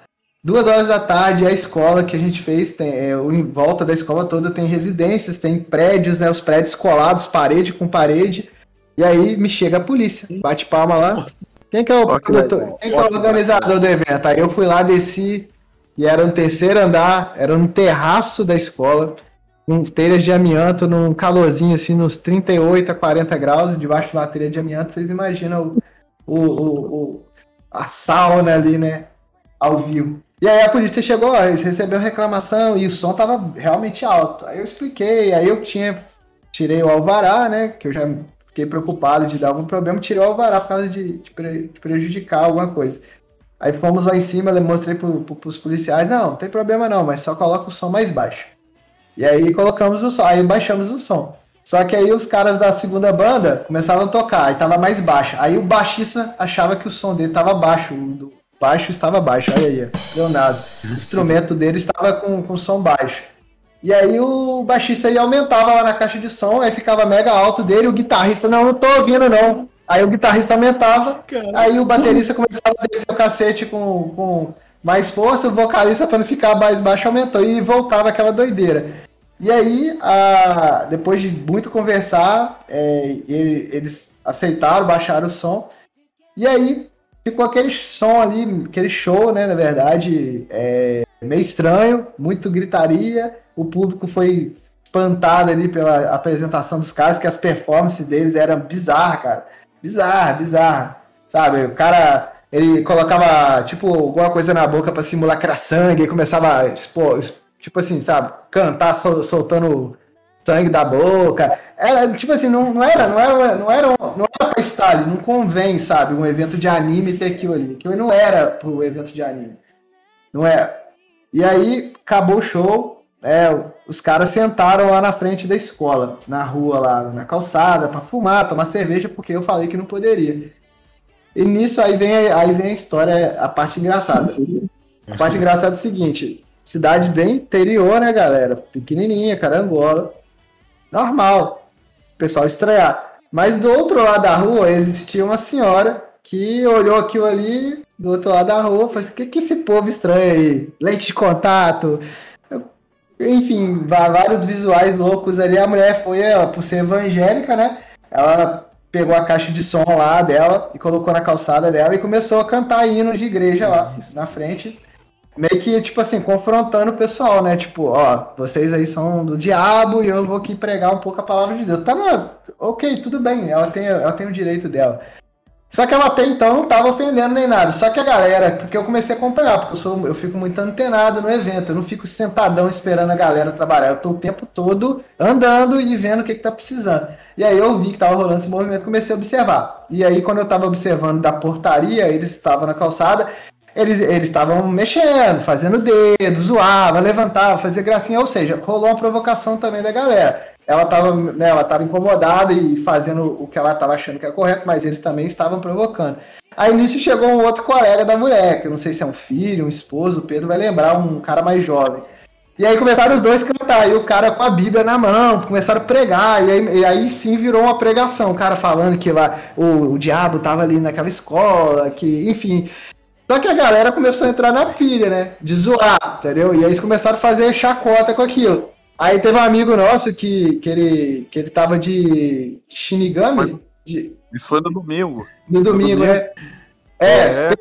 Duas horas da tarde, a escola que a gente fez, tem, é, em volta da escola toda tem residências, tem prédios, né? Os prédios colados, parede com parede. E aí me chega a polícia, bate palma lá. Quem que é o, produtor- quem que é o organizador do evento? Aí eu fui lá, desci, e era no terceiro andar, era no terraço da escola, com telhas de amianto, num calorzinho assim, nos 38 a 40 graus, debaixo de uma telha de amianto, vocês imaginam o, o, o- o- a sauna ali, né? Ao vivo. E aí a polícia chegou, receberam reclamação e o som tava realmente alto. Aí eu expliquei, aí eu tinha, tirei o alvará, né? Que eu já fiquei preocupado de dar algum problema, tirei o alvará por causa de, de pre- de prejudicar alguma coisa. Aí fomos lá em cima, mostrei pro, pro, pros policiais, não, não tem problema não, mas só coloca o som mais baixo. E aí colocamos o som, aí baixamos o som. Só que aí os caras da segunda banda começavam a tocar, aí tava mais baixo. Aí o baixista achava que o som dele tava baixo, o baixo estava baixo, olha aí, Leonardo. O instrumento dele estava com, com som baixo. E aí o baixista aí aumentava lá na caixa de som, aí ficava mega alto dele, o guitarrista, não, não tô ouvindo não. Aí o guitarrista aumentava, aí o baterista começava a descer o cacete com, com mais força, o vocalista para não ficar mais baixo aumentou e voltava aquela doideira. E aí, a- depois de muito conversar, é, ele- eles aceitaram, baixaram o som. E aí ficou aquele som ali, aquele show, né? Na verdade, é, meio estranho, muito gritaria. O público foi espantado ali pela apresentação dos caras, que as performances deles eram bizarras, cara. Bizarra, bizarra. Sabe? O cara. Ele colocava, tipo, alguma coisa na boca pra simular que era sangue e começava a expor, tipo assim, sabe? Cantar sol- soltando sangue da boca. Era, tipo assim, não, não era, não era, não era, não era pra estar ali, não convém, sabe? Um evento de anime ter aquilo ali. Aquilo não era pro evento de anime. Não é. E aí, acabou o show, é, os caras sentaram lá na frente da escola, na rua lá, na calçada, pra fumar, tomar cerveja, porque eu falei que não poderia. E nisso aí vem, aí vem a história, a parte engraçada. A parte engraçada é o seguinte: cidade bem interior, né, galera? Pequenininha, carangola. Normal. O pessoal estranhar. Mas do outro lado da rua existia uma senhora que olhou aquilo ali do outro lado da rua falou assim: o que, que esse povo estranho aí? Lente de contato. Enfim, vários visuais loucos ali. A mulher foi, ó, por ser evangélica, né? Ela pegou a caixa de som lá dela e colocou na calçada dela e começou a cantar hino de igreja lá na frente. Meio que, tipo assim, confrontando o pessoal, né? Tipo, ó, vocês aí são do diabo e eu vou aqui pregar um pouco a palavra de Deus. Tá, não, ok, tudo bem, ela tem, ela tem o direito dela. Só que ela até então não tava ofendendo nem nada. Só que a galera, porque eu comecei a acompanhar, porque eu, sou, eu fico muito antenado no evento, eu não fico sentadão esperando a galera trabalhar. Eu tô o tempo todo andando e vendo o que, que tá precisando. E aí eu vi que tava rolando esse movimento comecei a observar. E aí, quando eu tava observando da portaria, eles estavam na calçada, eles estavam mexendo, fazendo dedo, zoava, levantava, fazia gracinha, ou seja, rolou uma provocação também da galera. ela tava, né, ela tava incomodada e fazendo o que ela tava achando que era correto, mas eles também estavam provocando. Aí nisso chegou um outro colega da mulher, que eu não sei se é um filho, um esposo, o Pedro vai lembrar, um cara mais jovem. E aí começaram os dois a cantar, e o cara com a Bíblia na mão, começaram a pregar, e aí, e aí sim virou uma pregação, o cara falando que lá o, o diabo tava ali naquela escola, que, enfim. Só que a galera começou a entrar na pilha, né? De zoar, entendeu? E aí eles começaram a fazer chacota com aquilo. Aí teve um amigo nosso que, que, ele, que ele tava de Shinigami. De, Isso foi no domingo. no domingo, domingo. né? É,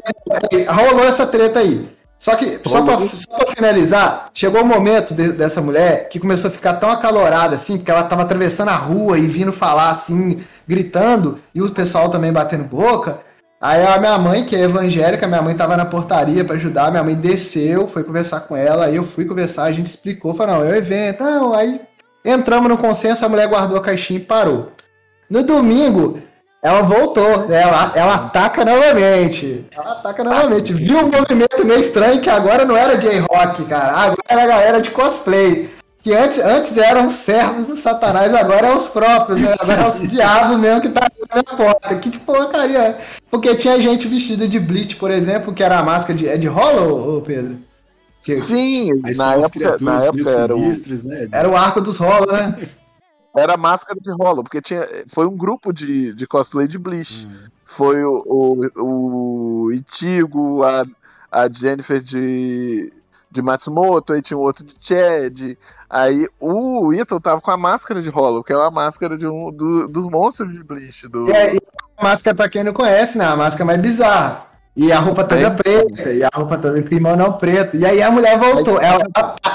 é, rolou essa treta aí. Só que, só pra, só pra finalizar, chegou o momento de- dessa mulher que começou a ficar tão acalorada, assim, porque ela tava atravessando a rua e vindo falar, assim, gritando, e o pessoal também batendo boca. Aí a minha mãe, que é evangélica, minha mãe tava na portaria pra ajudar, minha mãe desceu, foi conversar com ela, aí eu fui conversar, a gente explicou, falou, não, é o evento, não, aí entramos no consenso, a mulher guardou a caixinha e parou. No domingo, ela voltou, né? ela, ela ataca novamente. Ela ataca novamente. Viu um movimento meio estranho que agora não era J-Rock, cara. Agora era a galera de cosplay. Que antes, antes eram os servos do Satanás, agora é os próprios, né? Agora é os diabos mesmo que tá na minha porta. Que porcaria. é? Porque tinha gente vestida de Bleach, por exemplo, que era a máscara de. É de Hollow, ô Pedro? Que- Sim, Aí na época, na criaturas meio época era, o, né? Era o arco dos Hollow, né? era a máscara de rolo, porque tinha, foi um grupo de, de cosplay de Bleach. Foi o, o, o Itigo, a, a Jennifer de, de Matsumoto, aí tinha um outro de Chad. Aí o Ito tava com a máscara de rolo, que é uma máscara de um do- dos monstros de Bleach. Do, E aí, a máscara, pra quem não conhece, né? A máscara mais bizarra. E a roupa toda Bem- preta, e a roupa toda kimono preto. E aí a mulher voltou, ela,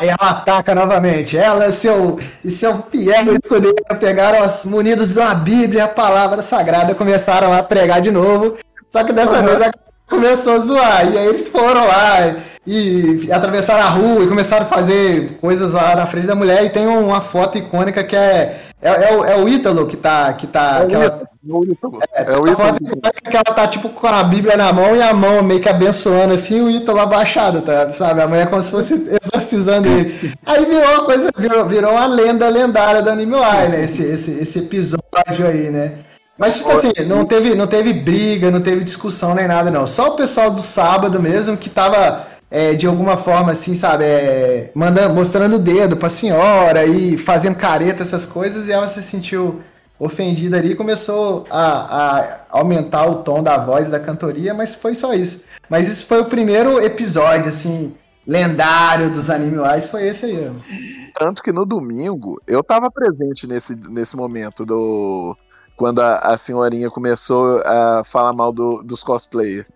ela ataca novamente. Ela e seu, e seu fiel escolheram, pegaram as munidas de uma Bíblia, a palavra sagrada, começaram a pregar de novo. Só que dessa vez a começou a zoar. E aí eles foram lá e atravessaram a rua e começaram a fazer coisas lá na frente da mulher. E tem uma foto icônica que é. É, é o, é o Ítalo que tá. Que tá É o que ela- Ítalo, é o Ítalo. É o a foto Ítalo. que ela tá tipo com a Bíblia na mão e a mão meio que abençoando assim, o Ítalo abaixado, tá? Sabe? A mulher como se fosse exorcizando ele. Aí virou uma coisa, virou, virou uma lenda lendária do Anime Eye, né? Esse, esse, esse episódio aí, né? Mas, tipo assim, não teve, não teve briga, não teve discussão nem nada, não. Só o pessoal do sábado mesmo que tava, é, de alguma forma, assim, sabe, é, mandando, mostrando o dedo pra senhora e fazendo careta, essas coisas, e ela se sentiu ofendida ali e começou a, a aumentar o tom da voz da cantoria, mas foi só isso. Mas isso foi o primeiro episódio, assim, lendário dos Anime Wise, foi esse aí. ó. Tanto que no domingo eu tava presente nesse, nesse momento do. Quando a, a senhorinha começou a falar mal do- dos cosplayers.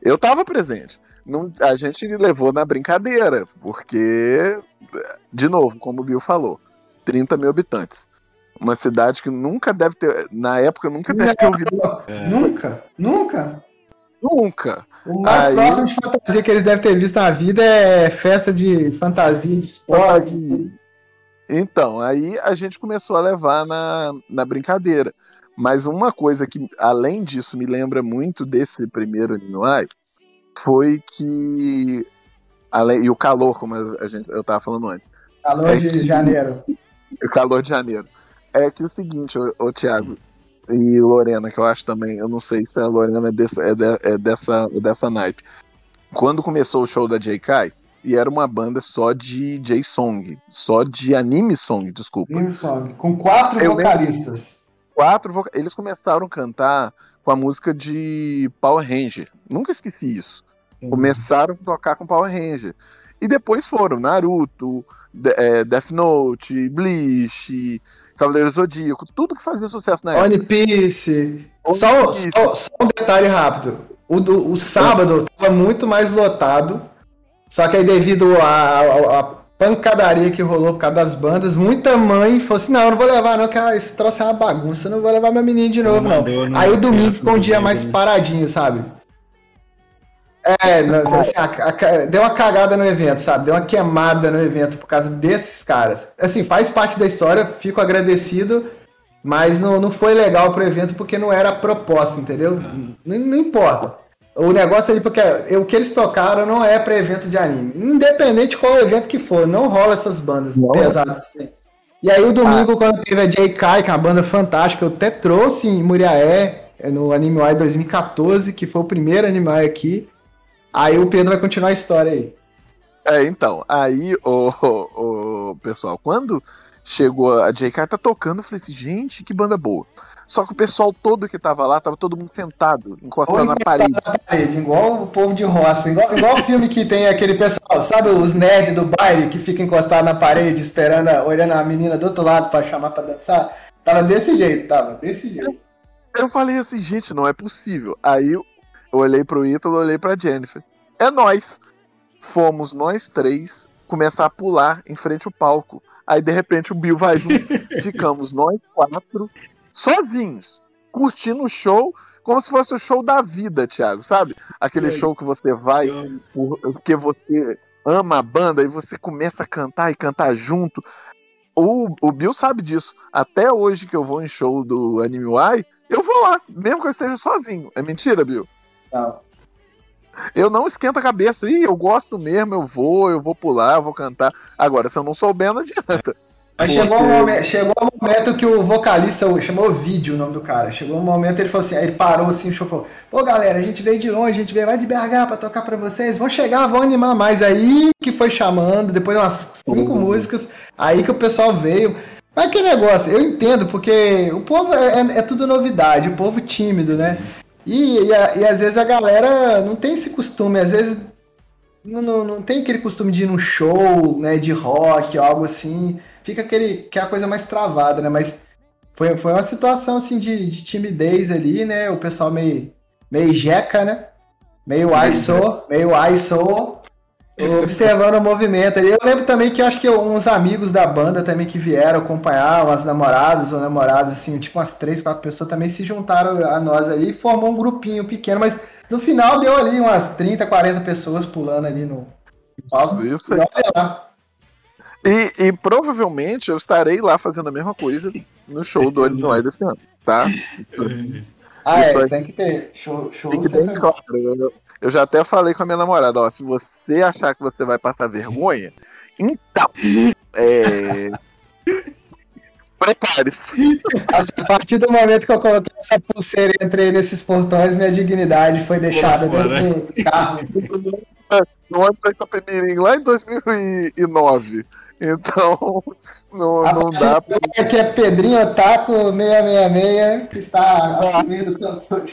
Eu tava presente. Não- a gente levou na brincadeira, porque, de novo, como o Bill falou, 30 mil habitantes. Uma cidade que nunca deve ter, na época, nunca deve ter ouvido. Nunca, nunca. Nunca. O mais Aí- próximo de fantasia que eles devem ter visto na vida é festa de fantasia, de esporte. Então, aí a gente começou a levar na, na brincadeira. Mas uma coisa que, além disso, me lembra muito desse primeiro Ninuai foi que. E o calor, como a gente, eu tava falando antes. Calor É de que- janeiro. O calor de janeiro. É que o seguinte, ô, ô Thiago e Lorena, que eu acho também, eu não sei se a Lorena é, desse, é, de- é dessa, dessa naipe. Quando começou o show da J.K., e era uma banda só de J-Song, só de anime song, desculpa. Dream Song, com quatro Eu vocalistas. Quatro voca- eles começaram a cantar com a música de Power Ranger. Nunca esqueci isso. Começaram a tocar com Power Ranger. E depois foram Naruto, De- é, Death Note, Bleach, Cavaleiro Zodíaco, tudo que fazia sucesso na época. One Piece. One Só, Piece. só- só um detalhe rápido. O, do- o sábado estava muito mais lotado. Só que aí, devido à à- à pancadaria que rolou por causa das bandas, muita mãe falou assim: não, eu não vou levar, não, que ah, esse troço é uma bagunça, eu não vou levar meu menino de novo, não. mandou no- Aí o domingo ficou um dia mais né? paradinho, sabe? É, não, assim, a- a- deu uma cagada no evento, sabe? Deu uma queimada no evento por causa desses caras. Assim, faz parte da história, fico agradecido, mas não, não foi legal pro evento porque não era a proposta, entendeu? Não, não importa. O negócio ali, porque o que eles tocaram não é pra evento de anime. Independente qual evento que for, não rola essas bandas Não. pesadas assim. E aí o domingo, ah. quando teve a J.K., que é uma banda fantástica, eu até trouxe em Muriaé, é, no Anime Eye 2014, que foi o primeiro Anime Eye aqui. Aí o Pedro vai continuar a história aí. É, então, aí, o, o, o pessoal, quando chegou a J.K. tá tocando, eu falei assim, gente, que banda boa. Só que o pessoal todo que tava lá, tava todo mundo sentado, encostado na parede. na parede. Igual o povo de roça, igual, igual o filme que tem aquele pessoal, sabe os nerds do baile que fica encostado na parede, esperando, olhando a menina do outro lado para chamar para dançar? Tava desse jeito, tava desse jeito. Eu falei assim, gente, não é possível. Aí eu olhei pro Ítalo, olhei pra Jennifer. É nós. Fomos nós três começar a pular em frente ao palco. Aí de repente o Bill vai junto. Ficamos nós quatro sozinhos, curtindo o show como se fosse o show da vida, Thiago, sabe? Aquele show que você vai porque você ama a banda e você começa a cantar e cantar junto. O, o Bill sabe disso. Até hoje que eu vou em show do Anime Y, eu vou lá, mesmo que eu esteja sozinho. É mentira, Bill? Não. Eu não esquento a cabeça. Ih, eu gosto mesmo, eu vou, eu vou pular, eu vou cantar. Agora, se eu não souber, não adianta. Mas chegou, um momento, chegou um momento que o vocalista, chamou vídeo o nome do cara. Chegou um momento ele falou assim, ele parou assim, o show falou, pô galera, a gente veio de longe, a gente veio vai de BH pra tocar pra vocês, vão chegar, vão animar mais. Aí que foi chamando, depois de umas cinco uhum. músicas, aí que o pessoal veio. Mas que negócio, eu entendo, porque o povo é, é, é tudo novidade, o povo tímido, né? E, e, e, às vezes a galera não tem esse costume, às vezes não, não, não tem aquele costume de ir num show, né, de rock, algo assim fica aquele que é a coisa mais travada, né? Mas foi, foi uma situação assim de, de timidez ali, né? O pessoal meio, meio jeca, né? Meio ISO, meio ISO, observando o movimento. Eu lembro também que eu acho que uns amigos da banda também que vieram acompanhar, umas namoradas ou namorados, assim, tipo umas três, quatro pessoas também se juntaram a nós ali e formou um grupinho pequeno, mas no final deu ali umas 30, 40 pessoas pulando ali no palco. Isso, isso aí. E, e, provavelmente eu estarei lá fazendo a mesma coisa no show do Olho no desse ano, tá? Isso, ah, isso é, aí, tem que ter. Show, show tem que ter claro. Eu, eu, já até falei com a minha namorada, ó, se você achar que você vai passar vergonha, então. É. Prepare-se. A partir do momento que eu coloquei essa pulseira e entrei nesses portões, minha dignidade foi deixada dentro do carro. No ônibus da Itapemirim, lá em 2009. Então, não, não dá pra. Aqui é Pedrinho Otaku 666, que está assumindo o controle.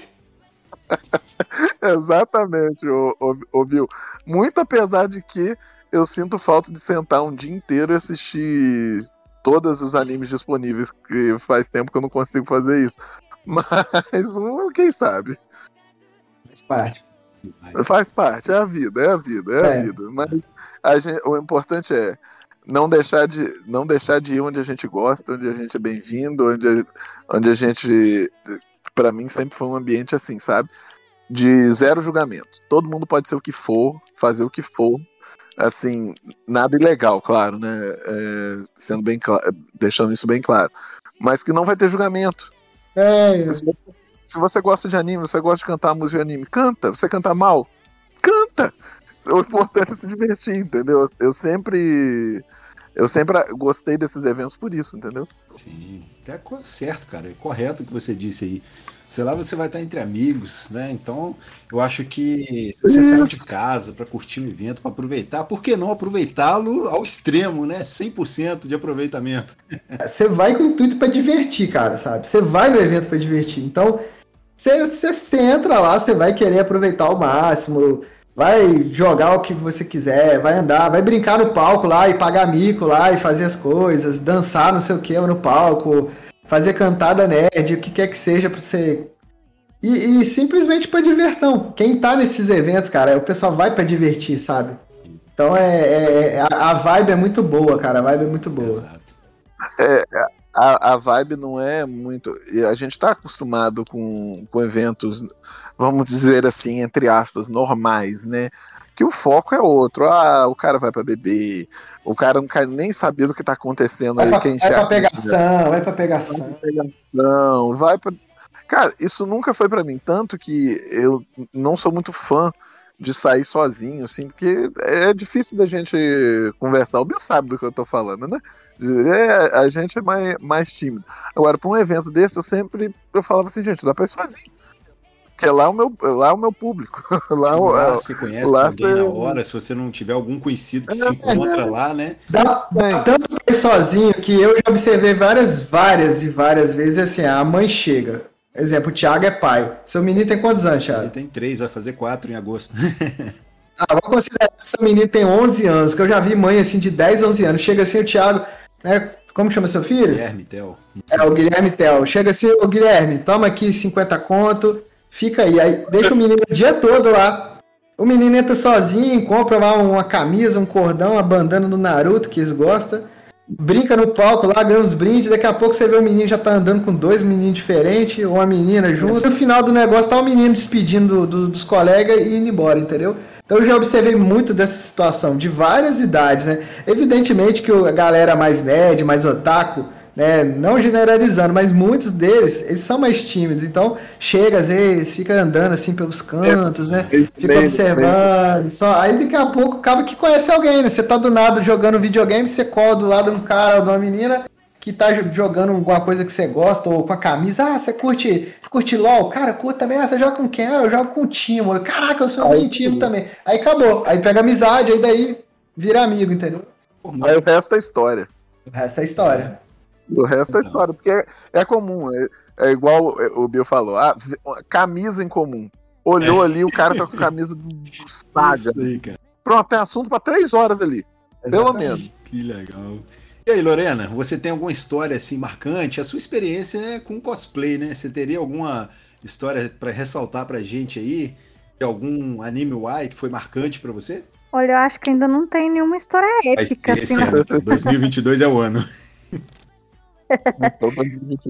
Exatamente, o Bill. Muito apesar de que eu sinto falta de sentar um dia inteiro e assistir todos os animes disponíveis, que faz tempo que eu não consigo fazer isso. Mas, quem sabe? Faz parte. Faz parte, é a vida, é a vida, é, é. a vida. Mas gente, o importante é não deixar de não deixar de ir onde a gente gosta, onde a gente é bem-vindo, onde, a, onde a gente para mim sempre foi um ambiente assim, sabe? De zero julgamento. Todo mundo pode ser o que for, fazer o que for. Assim, nada ilegal, claro, né? É, sendo bem claro, deixando isso bem claro. Mas que não vai ter julgamento. É, é. Se, você, se você gosta de anime, você gosta de cantar música de anime, canta. Você canta mal, canta o importante é se divertir, entendeu? Eu sempre. Eu sempre gostei desses eventos por isso, entendeu? Sim, até certo, cara. É correto o que você disse aí. Sei lá, você vai estar entre amigos, né? Então, eu acho que se você saiu de casa para curtir um evento, para aproveitar, por que não aproveitá-lo ao extremo, né? 100% de aproveitamento. Você vai com o intuito para divertir, cara, sabe? Você vai no evento para divertir. Então, você, você, você entra lá, você vai querer aproveitar ao máximo vai jogar o que você quiser, vai andar, vai brincar no palco lá e pagar mico lá e fazer as coisas, dançar não sei o que no palco, fazer cantada nerd, o que quer que seja pra você. E, e simplesmente para diversão. Quem tá nesses eventos, cara, o pessoal vai para divertir, sabe? Então é, é, é, a, vibe é muito boa, cara. A vibe é muito boa. Exato. É, a, a vibe não é muito. A gente está acostumado com, com eventos, vamos dizer assim, entre aspas, normais, né? Que o foco é outro. Ah, o cara vai para beber, o cara não quer nem saber do que está acontecendo aí. Pra, quem vai para pegação, vai para pegação. Vai pra pegação, vai pra. Cara, isso nunca foi para mim. Tanto que eu não sou muito fã de sair sozinho, assim, porque é difícil da gente conversar. O Bill sabe do que eu tô falando, né? É, a gente é mais, mais tímido. Agora, para um evento desse, eu sempre eu falava assim, gente, dá pra ir sozinho. Porque lá é o meu, lá é o meu público. Lá, lá é- você conhece lá alguém na você- hora, se você não tiver algum conhecido que É, se encontra lá, né? Dá, dá tanto pra ir sozinho que eu já observei várias, várias e várias vezes assim, a mãe chega. Exemplo, o Thiago é pai. Seu menino tem quantos anos, Ele Thiago? tem três, vai fazer quatro em agosto. Ah, vou considerar que seu menino tem 11 anos, que eu já vi mãe assim de 10, 11 anos. Chega assim o Thiago, né? Como chama seu filho? Guilherme, Theo. É, o Guilherme Tel. Chega assim, ô Guilherme, toma aqui 50 conto, fica aí. Aí deixa o menino o dia todo lá. O menino entra sozinho, compra lá uma camisa, um cordão, uma bandana do Naruto, que eles gostam. Brinca no palco lá, ganha uns brindes. Daqui a pouco você vê o menino já tá andando com dois meninos diferentes, ou uma menina junto. No final do negócio tá o menino despedindo do- do- dos colegas e indo embora, entendeu? Então eu já observei muito dessa situação, de várias idades, né? Evidentemente que a galera mais nerd, mais otaku, né? Não generalizando, mas muitos deles, eles são mais tímidos. Então, chega às vezes, fica andando assim pelos cantos, né? Esse Fica meio- observando. Só. Aí daqui a pouco acaba que conhece alguém, né? Você tá do nada jogando videogame, você cola do lado de um cara ou de uma menina que tá jo- jogando alguma coisa que você gosta, ou com a camisa, ah, você curte, você curte LOL? Cara, curta também, ah, você joga com quem? Ah, eu jogo com o Timo. Eu, Caraca, eu sou Aí meio Timo também. Aí acabou. Aí pega amizade, aí daí vira amigo, entendeu? Aí o resto é história. O resto é história. O resto é história, porque é, é comum. É, é igual o Bill falou: ah, camisa em comum. Olhou ali, o cara tá com a camisa do, do Saga. Isso aí, cara. Pronto, tem assunto pra três horas ali. Pelo Exatamente. menos. Que legal. E aí, Lorena, você tem alguma história assim marcante? A sua experiência é com cosplay, né? Você teria alguma história pra ressaltar pra gente aí? De algum anime Y que foi marcante pra você? Olha, eu acho que ainda não tem nenhuma história Mas épica, esse assim, ano, 2022 é o ano.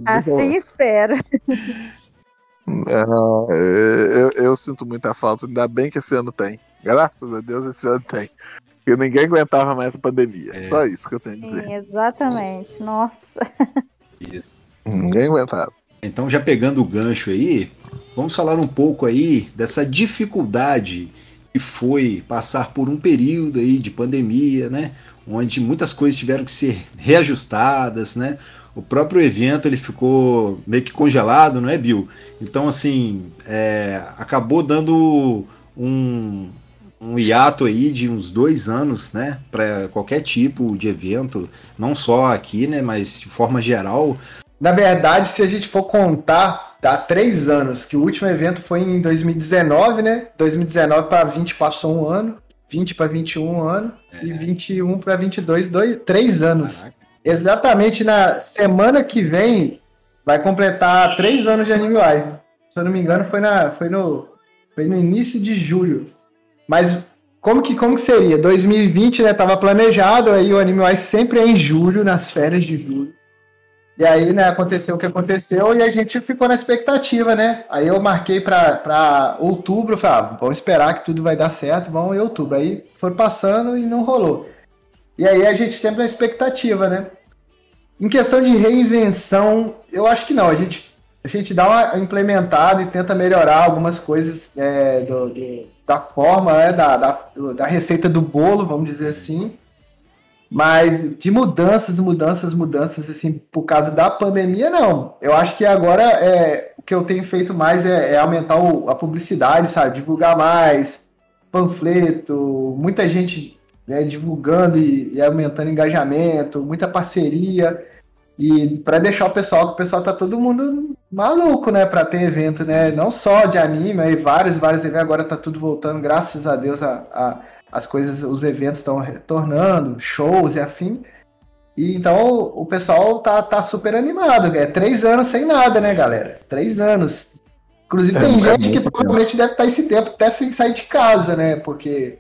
assim espero. Ah, eu, eu sinto muita falta, ainda bem que esse ano tem. Graças a Deus esse ano tem. Porque ninguém aguentava mais a pandemia. É. Só isso que eu tenho a Sim, dizer. exatamente. Nossa. Isso. Ninguém aguentava. Então, já pegando o gancho aí, vamos falar um pouco aí dessa dificuldade que foi passar por um período aí de pandemia, né? Onde muitas coisas tiveram que ser reajustadas, né? O próprio evento ele ficou meio que congelado, não é, Bill? Então, assim, é, acabou dando um, um hiato aí de uns dois anos, né? Para qualquer tipo de evento, não só aqui, né? Mas de forma geral, Na verdade, se a gente for contar, dá três anos, que o último evento foi em 2019, né? 2019 para 20 passou um ano, 20 para 21 um ano, e 21 para 22, dois, três anos. Caraca. Exatamente na semana que vem vai completar três anos de Anime Live. Se eu não me engano, foi, na, foi, no, foi no início de julho. Mas como que, como que seria? 2020, né? Tava planejado, aí o Anime Live sempre é em julho, nas férias de julho. E aí, né, aconteceu o que aconteceu e a gente ficou na expectativa, né? Aí eu marquei pra outubro, falei, ah, vamos esperar que tudo vai dar certo, vamos em outubro. Aí foi passando e não rolou. E aí a gente sempre na expectativa, né? Em questão de reinvenção, eu acho que não. A gente, a gente dá uma implementada e tenta melhorar algumas coisas é, do- do- da forma, né, da, da, da receita do bolo, vamos dizer assim. Mas de mudanças, mudanças, mudanças, assim, por causa da pandemia, não. Eu acho que agora é, o que eu tenho feito mais é, é aumentar o- a publicidade, sabe? Divulgar mais, panfleto, muita gente né, divulgando e, e aumentando engajamento, muita parceria. E para deixar o pessoal, que o pessoal tá todo mundo maluco, né, para ter evento, né? Não só de anime, aí vários, vários eventos, agora tá tudo voltando, graças a Deus a, a- as coisas, os eventos estão retornando, shows e afim. E então o pessoal tá, tá super animado. É três anos sem nada, né, galera? Três anos. Inclusive É, tem é gente que provavelmente deve estar esse tempo até sem sair de casa, né? Porque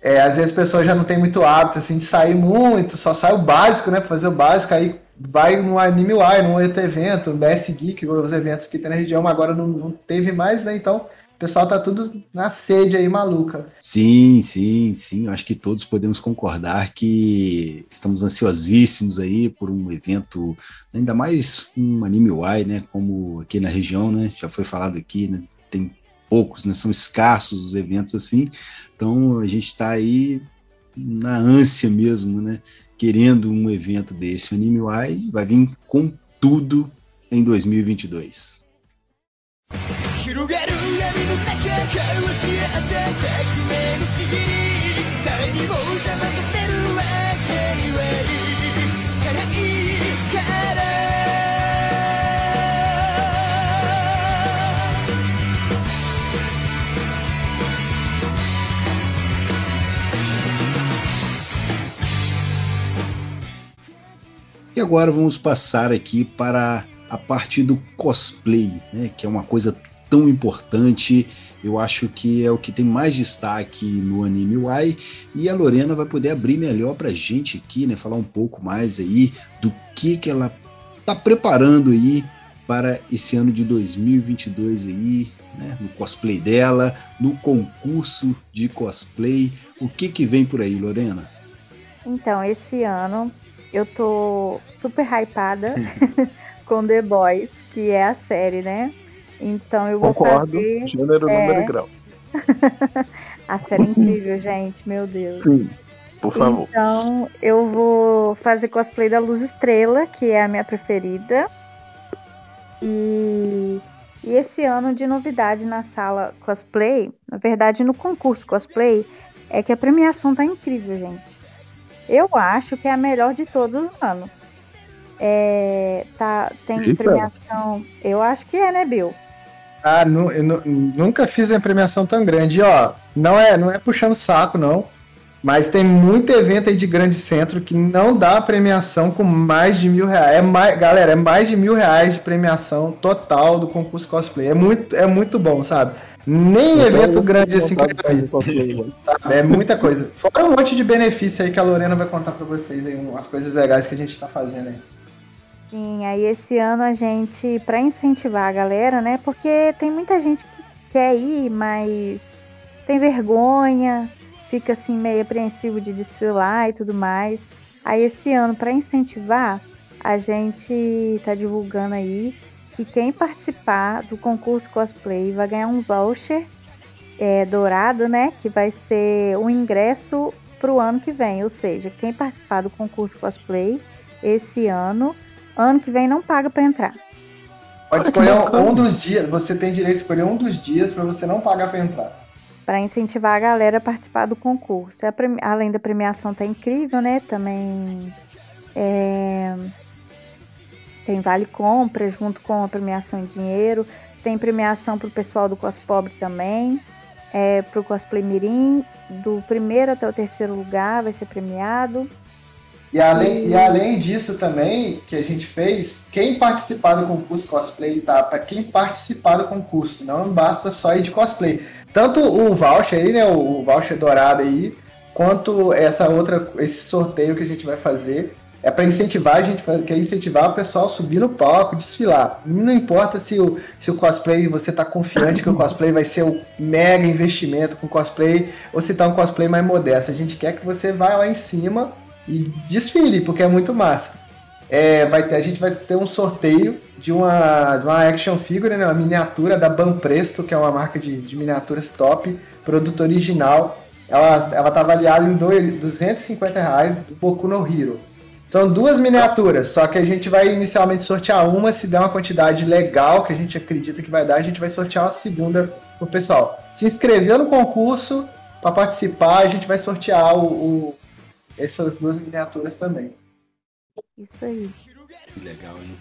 é, às vezes a pessoa já não tem muito hábito assim, de sair muito, só sai o básico, né? Fazer o básico, aí vai no Anime Y, num outro evento, BS Geek, os eventos que tem na região, agora não, não teve mais, né? Então o pessoal tá tudo na sede aí, maluca. Sim, sim, sim. Acho que todos podemos concordar que estamos ansiosíssimos aí por um evento, ainda mais um anime Y, né? Como aqui na região, né? Já foi falado aqui, né? Tem poucos, né? São escassos os eventos assim. Então a gente está aí na ânsia mesmo, né? Querendo um evento desse. O Anime Y vai vir com tudo em 2022. E agora vamos passar aqui para a parte do cosplay, né, que é uma coisa tão importante. Eu acho que é o que tem mais destaque no Anime Y. E a Lorena vai poder abrir melhor para a gente aqui, né, falar um pouco mais aí do que, que ela está preparando aí para esse ano de 2022 aí, né, no cosplay dela, no concurso de cosplay. O que que vem por aí, Lorena? Então, esse ano eu tô super hypada com The Boys, que é a série, né? Então eu vou Concordo, fazer. gênero, é, número e grau. a série é incrível, gente, meu Deus. Sim, por favor. Então eu vou fazer cosplay da Luz Estrela, que é a minha preferida. E, e esse ano de novidade na sala cosplay, na verdade no concurso cosplay, é que a premiação tá incrível, gente. Eu acho que é a melhor de todos os anos. É, tá, tem Eita. premiação. Eu acho que é, né, Bill? Ah, nu- eu nu- nunca fiz uma premiação tão grande. E, ó, não é, não é puxando saco, não. Mas tem muito evento aí de grande centro que não dá premiação com mais de mil reais. É mais, galera, é mais de mil reais de premiação total do concurso cosplay. É muito, é muito bom, sabe? Nem Então, evento grande assim que? É muita coisa. Fora um monte de benefício aí que a Lorena vai contar pra vocês aí, umas coisas legais que a gente tá fazendo aí. Sim, aí esse ano a gente, para incentivar a galera, né? Porque tem muita gente que quer ir, mas tem vergonha, fica assim meio apreensivo de desfilar e tudo mais. Aí esse ano, para incentivar, a gente tá divulgando aí que quem participar do concurso cosplay vai ganhar um voucher é, dourado, né? Que vai ser um ingresso pro ano que vem. Ou seja, quem participar do concurso cosplay esse ano Ano que vem não paga pra entrar. Pode escolher um, um dos dias, você tem direito de escolher um dos dias pra você não pagar pra entrar. Pra incentivar a galera a participar do concurso. Premi- Além da premiação tá incrível, né? Também é, tem vale compra junto com a premiação em dinheiro. Tem premiação pro pessoal do Cospobre também. É, pro Cosplay Mirim, do primeiro até o terceiro lugar vai ser premiado. E além, e além disso também, que a gente fez, quem participar do concurso cosplay, tá? Pra quem participar do concurso, não basta só ir de cosplay. Tanto o voucher aí, né? O voucher dourado aí, quanto essa outra, esse sorteio que a gente vai fazer. É para incentivar a gente, quer incentivar o pessoal a subir no palco, desfilar. Não importa se o, se o cosplay, você tá confiante que o cosplay vai ser um mega investimento com cosplay, ou se tá um cosplay mais modesto. A gente quer que você vá lá em cima e desfile, porque é muito massa. É, vai ter, a gente vai ter um sorteio de uma, de uma action figure, né, uma miniatura da Banpresto, que é uma marca de, de miniaturas top, produto original. Ela, ela tá avaliada em dois, 250 reais do Boku no Hero. São duas miniaturas, só que a gente vai inicialmente sortear uma, se der uma quantidade legal que a gente acredita que vai dar, a gente vai sortear uma segunda pro pessoal. Se inscreveu no concurso para participar, a gente vai sortear o, o- essas duas miniaturas também. Isso aí. Que legal, hein?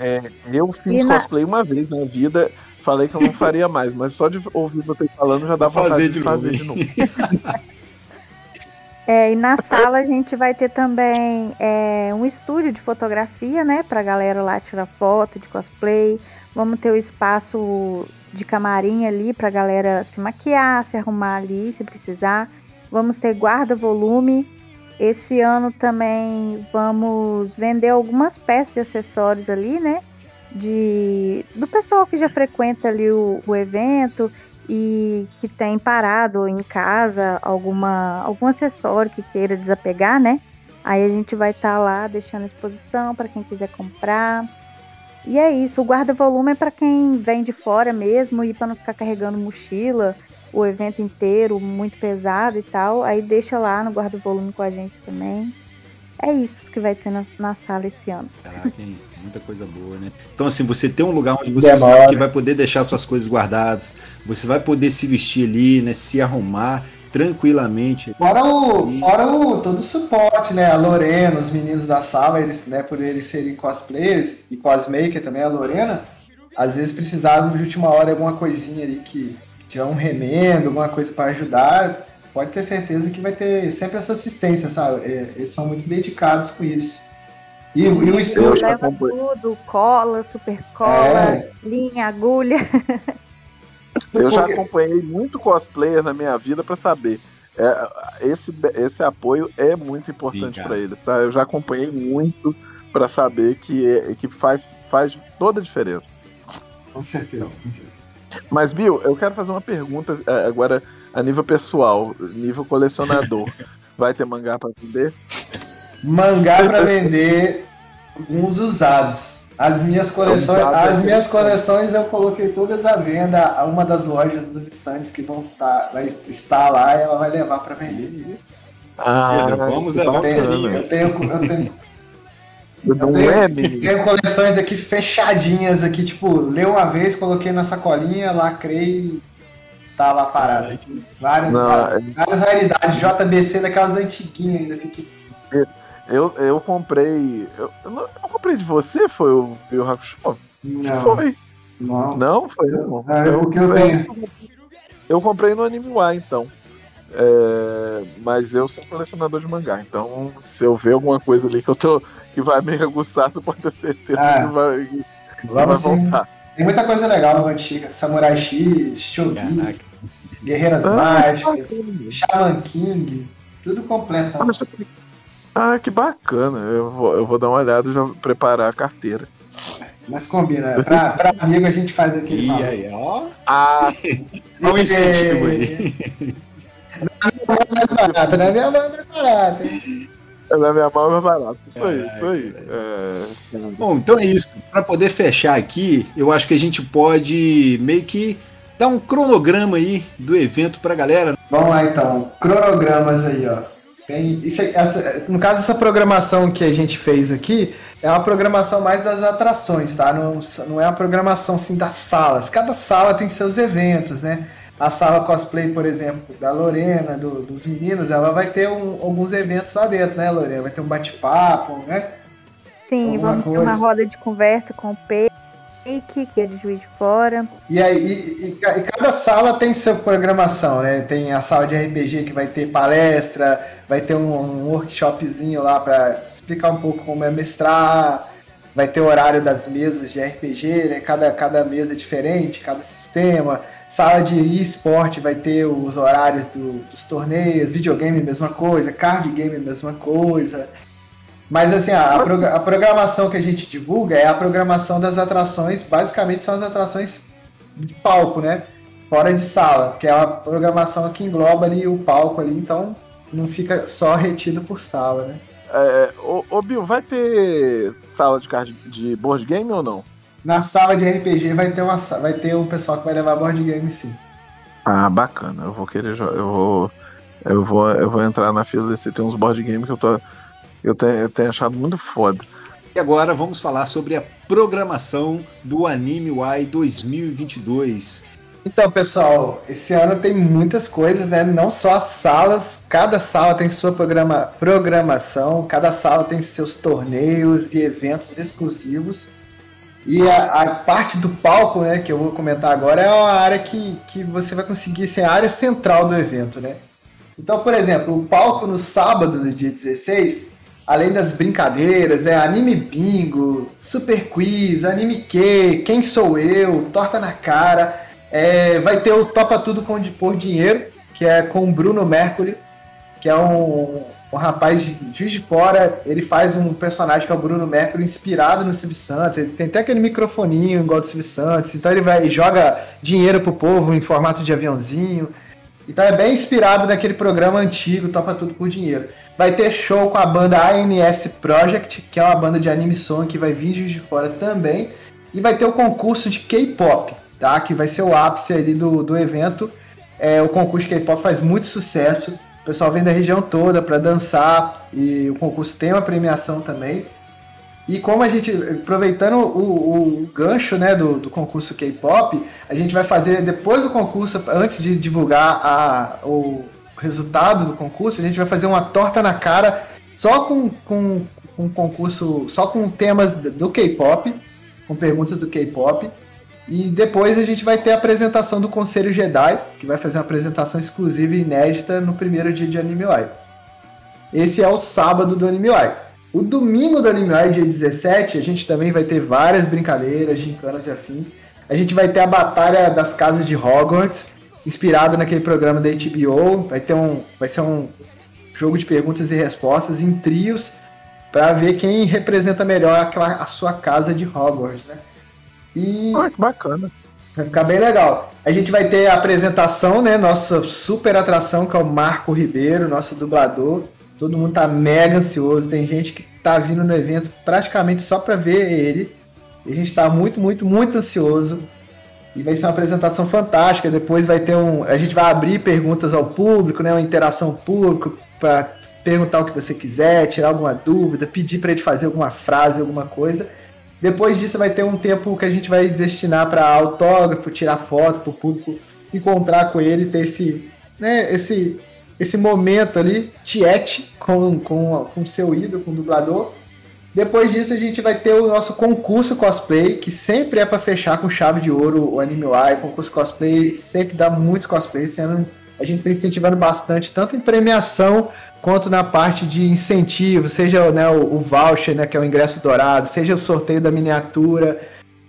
É, é, eu fiz E na- cosplay uma vez na vida, falei que eu não faria mais, mas só de ouvir vocês falando já dá Vou vontade fazer de de fazer de novo. É, e na sala a gente vai ter também é, um estúdio de fotografia, né? Pra galera lá tirar foto de cosplay. Vamos ter o espaço de camarim ali pra galera se maquiar, se arrumar ali se precisar. Vamos ter guarda-volume. Esse ano também vamos vender algumas peças e acessórios ali, né? De, do pessoal que já frequenta ali o, o evento e que tem parado em casa alguma algum acessório que queira desapegar, né? Aí a gente vai estar lá deixando exposição para quem quiser comprar. E é isso, o guarda-volume é para quem vem de fora mesmo e para não ficar carregando mochila o evento inteiro muito pesado e tal. Aí deixa lá no guarda-volume com a gente também. É isso que vai ter na, na sala esse ano. Caraca, hein? Muita coisa boa, né? Então, assim, você tem um lugar onde você Demora. sabe que vai poder deixar suas coisas guardadas, você vai poder se vestir ali, né? Se arrumar tranquilamente. Fora o, fora o todo o suporte, né? A Lorena, os meninos da sala, eles, né, por eles serem cosplayers e cosmaker também, a Lorena, às vezes precisavam de última hora alguma coisinha ali que tiver um remendo, alguma coisa para ajudar, pode ter certeza que vai ter sempre essa assistência, sabe? É, eles são muito dedicados com isso. E, e o estúdio. Leva tudo, cola, super cola, é. linha, agulha. Eu já acompanhei muito cosplayer na minha vida para saber. É, esse, esse apoio é muito importante para eles, tá? Eu já acompanhei muito para saber que, é, que faz, faz toda a diferença. Com certeza, com certeza. Mas, Bill, eu quero fazer uma pergunta é, agora a nível pessoal, nível colecionador. Vai ter mangá para vender? Mangá para vender alguns usados. As minhas coleções, as minhas coleções eu coloquei todas à venda. Uma das lojas dos stands que vão tá, vai estar lá, ela vai levar para vender. Isso. Ah, Pedro, vamos levar eu tenho, eu tenho, eu tenho, não é, Tenho coleções aqui fechadinhas aqui, tipo, leu uma vez, coloquei na sacolinha, lacrei tá lá parado. Várias, não, várias, é... várias raridades, JBC daquelas antiguinhas ainda. Que... Eu, eu comprei. Eu, eu, não, eu comprei de você, foi o Bill Hakusho? Não. Foi. Não. Não, foi não. É, eu, o que eu tenho. Eu comprei no Anime Y, então. É, mas eu sou colecionador de mangá, então se eu ver alguma coisa ali que eu tô que vai me aguçar, você pode ter certeza ah, que vai, que vai voltar. Tem muita coisa legal no antiga. Samurai X, Shogun, Guerreiras ah, Mágicas, Shaman King, tudo completo. Ah, que bacana. Eu vou, eu vou dar uma olhada e já preparar a carteira. Mas combina, né? pra, pra amigo a gente faz aqui. E aí, ó. Ah, o incentivo aí. Não é mais barato, né? Minha mão é mais barata? Na minha mão é mais barato. Isso aí, isso aí. É... Bom, então é isso. Para poder fechar aqui, eu acho que a gente pode meio que dar um cronograma aí do evento pra galera. Vamos lá então. Cronogramas aí, ó. Tem, isso, essa, no caso, essa programação que a gente fez aqui é uma programação mais das atrações, tá? Não, não é uma programação assim das salas. Cada sala tem seus eventos, né? a sala cosplay, por exemplo, da Lorena, do, dos meninos, ela vai ter um, alguns eventos lá dentro, né, Lorena? Vai ter um bate-papo, né? Sim, Alguma vamos coisa. ter uma roda de conversa com o Peike, que é de Juiz de Fora. E aí, e, e, e, cada sala tem sua programação, né? Tem a sala de RPG que vai ter palestra, vai ter um, um workshopzinho lá para explicar um pouco como é mestrar, vai ter o horário das mesas de RPG, né? Cada, cada mesa é diferente, cada sistema Sala de esporte vai ter os horários do, dos torneios, videogame mesma coisa, card game mesma coisa. Mas assim, a, a, programação que a gente divulga é a programação das atrações, basicamente são as atrações de palco, né? Fora de sala, que é a programação que engloba ali o palco ali, então não fica só retido por sala, né? É, ô, ô Bill, vai ter sala de card de board game ou não? na sala de RPG vai ter, uma, vai ter um pessoal que vai levar board game sim. Ah, bacana. Eu vou querer eu vou eu vou eu vou entrar na fila desse tem uns board game que eu tô eu tenho, eu tenho achado muito foda. E agora vamos falar sobre a programação do Anime Y 2022. Então, pessoal, esse ano tem muitas coisas, né? Não só as salas, cada sala tem sua programa, programação, cada sala tem seus torneios e eventos exclusivos. E a, a, parte do palco, né, que eu vou comentar agora, é uma área que, que você vai conseguir ser a área central do evento, né? Então, por exemplo, o palco no sábado, no dia 16, além das brincadeiras, né, anime bingo, super quiz, anime que, quem sou eu, torta na cara, é, vai ter o Topa Tudo com, por Dinheiro, que é com o Bruno Mercury, que é um, um rapaz de Juiz de Fora, ele faz um personagem que é o Bruno Mercury, inspirado no Silvio Santos. Ele tem até aquele microfoninho igual do Silvio Santos. Então ele vai e joga dinheiro pro povo em formato de aviãozinho. Então é bem inspirado naquele programa antigo, Topa Tudo por Dinheiro. Vai ter show com a banda ANS Project, que é uma banda de anime som que vai vir de Fora também. E vai ter o concurso de K-pop, tá? Que vai ser o ápice ali do, do evento. É, o concurso de K-pop faz muito sucesso. O pessoal vem da região toda para dançar e o concurso tem uma premiação também. E como a gente, aproveitando o, o gancho né, do, do concurso K-pop, a gente vai fazer depois do concurso, antes de divulgar a, o resultado do concurso, a gente vai fazer uma torta na cara só com, com, com concurso, só com temas do K-pop, com perguntas do K-pop. E depois a gente vai ter a apresentação do Conselho Jedi, que vai fazer uma apresentação exclusiva e inédita no primeiro dia de Anime Live. Esse é o sábado do Anime Live. O domingo do Anime Live, dia 17, a gente também vai ter várias brincadeiras, gincanas e afim. A gente vai ter a Batalha das Casas de Hogwarts, inspirado naquele programa da HBO. Vai, ter um, vai ser um jogo de perguntas e respostas em trios para ver quem representa melhor aquela, a sua casa de Hogwarts, né? E ah, que bacana. Vai ficar bem legal. A gente vai ter a apresentação, né? Nossa super atração, que é o Marco Ribeiro, nosso dublador. Todo mundo tá mega ansioso. Tem gente que tá vindo no evento praticamente só para ver ele. E a gente tá muito, muito, muito ansioso. E vai ser uma apresentação fantástica. Depois vai ter um. A gente vai abrir perguntas ao público, né? Uma interação público para perguntar o que você quiser, tirar alguma dúvida, pedir para ele fazer alguma frase, alguma coisa. Depois disso vai ter um tempo que a gente vai destinar para autógrafo, tirar foto para o público encontrar com ele, ter esse, né, esse, esse momento ali, tiete com, com, com seu ídolo, com o dublador. Depois disso a gente vai ter o nosso concurso cosplay, que sempre é para fechar com chave de ouro o Anime Y, concurso cosplay sempre dá muitos cosplays, sendo a gente está incentivando bastante, tanto em premiação quanto na parte de incentivo, seja né, o, o, voucher, né, que é o ingresso dourado, seja o sorteio da miniatura.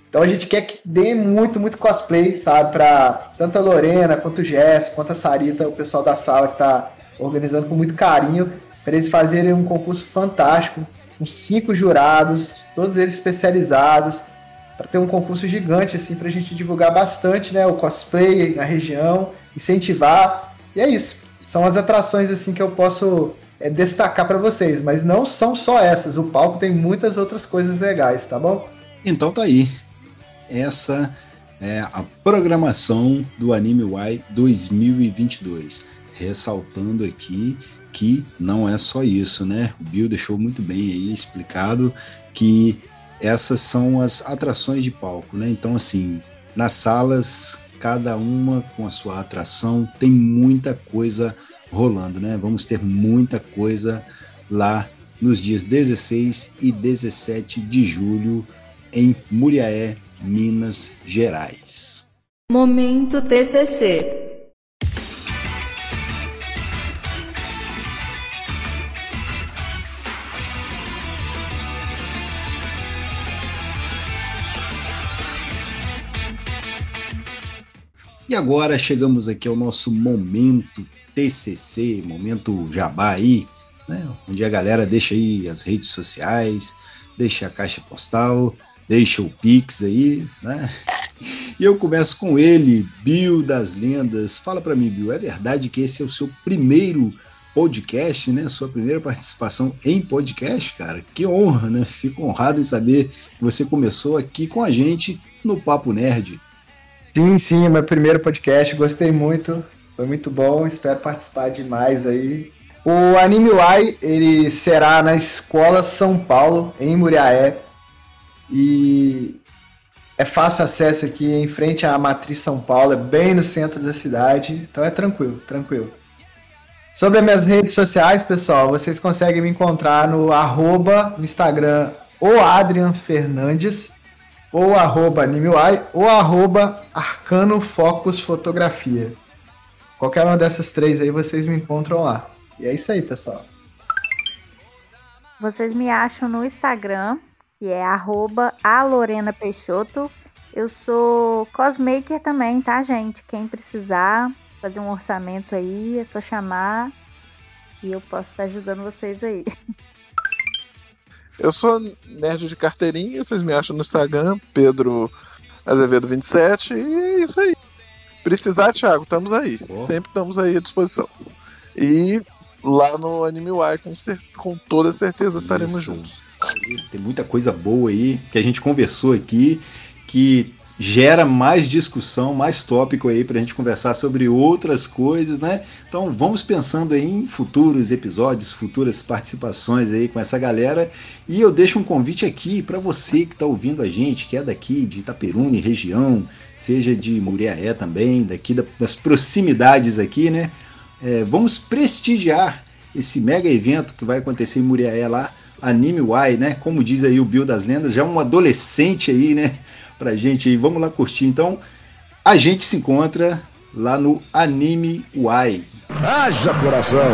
Então a gente quer que dê muito, muito cosplay, sabe, para tanto a Lorena, quanto o Jess, quanto a Sarita, o pessoal da sala que está organizando com muito carinho, para eles fazerem um concurso fantástico, com cinco jurados, todos eles especializados, para ter um concurso gigante, assim, para a gente divulgar bastante, né, o cosplay na região, incentivar, e é isso são as atrações assim que eu posso é, destacar para vocês, mas não são só essas. O palco tem muitas outras coisas legais, tá bom? Então tá aí. Essa é a programação do Anime Y 2022. Ressaltando aqui que não é só isso, né? O Bill deixou muito bem aí explicado que essas são as atrações de palco, né? Então, assim, nas salas cada uma com a sua atração, tem muita coisa rolando, né? Vamos ter muita coisa lá nos dias 16 e 17 de julho em Muriaé, Minas Gerais. Momento TCC E agora chegamos aqui ao nosso momento TCC, momento jabá aí, né? Onde a galera deixa aí as redes sociais, deixa a caixa postal, deixa o Pix aí, né? E eu começo com ele, Bill das Lendas. Fala para mim, Bill, é verdade que esse é o seu primeiro podcast, né? Sua primeira participação em podcast, cara? Que honra, né? Fico honrado em saber que você começou aqui com a gente no Papo Nerd. Sim, sim, é meu primeiro podcast, gostei muito, foi muito bom, espero participar de mais aí. O Anime Y, ele será na Escola São Paulo, em Muriaé, e é fácil acesso aqui, em frente à Matriz São Paulo, é bem no centro da cidade, então é tranquilo, tranquilo. Sobre as minhas redes sociais, pessoal, vocês conseguem me encontrar no arroba, no Instagram, o Adrian Fernandes, ou arroba AnimeY, ou arroba Arcano Focus Fotografia. Qualquer uma dessas três aí vocês me encontram lá. E é isso aí, pessoal. Vocês me acham no Instagram, que é arroba Lorena Peixoto. Eu sou cosmaker também, tá, gente? Quem precisar fazer um orçamento aí, é só chamar e eu posso estar ajudando vocês aí. Eu sou nerd de carteirinha, vocês me acham no Instagram, Pedro Azevedo 27, e é isso aí. Precisar, Thiago, estamos aí. Sempre estamos aí à disposição. E lá no Anime Y, com, com toda certeza estaremos isso. juntos. Tem muita coisa boa aí que a gente conversou aqui que gera mais discussão, mais tópico aí para a gente conversar sobre outras coisas, né? Então vamos pensando aí em futuros episódios, futuras participações aí com essa galera. E eu deixo um convite aqui para você que está ouvindo a gente, que é daqui de Itaperune, região, seja de Muriaé também, daqui das proximidades aqui, né? É, vamos prestigiar esse mega evento que vai acontecer em Muriaé lá, Anime Y, né? Como diz aí o Bill das Lendas, já um adolescente aí, né? Pra gente aí. Vamos lá curtir. Então, a gente se encontra lá no Anime Y. Haja coração!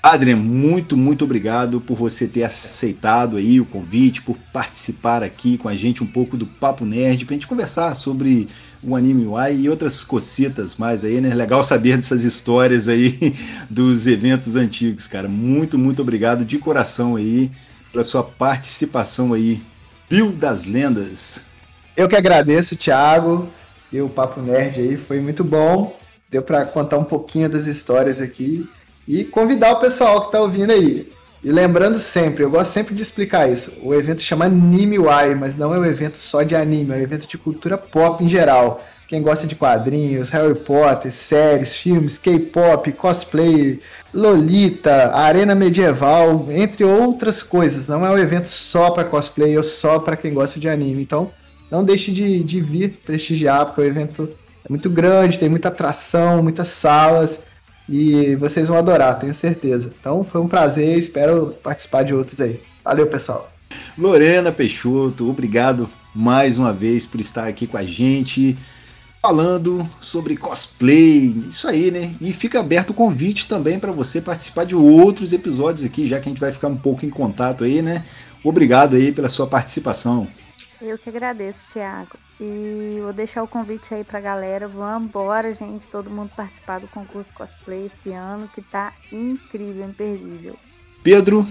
Adrian, muito, muito obrigado por você ter aceitado aí o convite, por participar aqui com a gente um pouco do Papo Nerd, pra gente conversar sobre o Anime Y e outras cocitas mais aí, né? Legal saber dessas histórias aí dos eventos antigos, cara. Muito, muito obrigado de coração aí pela sua participação aí. Bill das Lendas. Eu que agradeço, Thiago, e o Papo Nerd aí, foi muito bom. Deu para contar um pouquinho das histórias aqui e convidar o pessoal que está ouvindo aí. E lembrando sempre, eu gosto sempre de explicar isso. O evento chama Anime Wire, mas não é um evento só de anime, é um evento de cultura pop em geral. Quem gosta de quadrinhos, Harry Potter, séries, filmes, K-pop, cosplay, Lolita, arena medieval, entre outras coisas. Não é um evento só para cosplay ou só para quem gosta de anime. Então, não deixe de, de vir prestigiar, porque o evento é muito grande, tem muita atração, muitas salas e vocês vão adorar, tenho certeza. Então foi um prazer, espero participar de outros aí. Valeu, pessoal. Lorena Peixoto, obrigado mais uma vez por estar aqui com a gente, falando sobre cosplay, isso aí, né? E fica aberto o convite também para você participar de outros episódios aqui, já que a gente vai ficar um pouco em contato aí, né? Obrigado aí pela sua participação. Eu que agradeço, Thiago. E vou deixar o convite aí pra galera. Vamos embora, gente. Todo mundo participar do concurso cosplay esse ano, que tá incrível, imperdível. Pedro,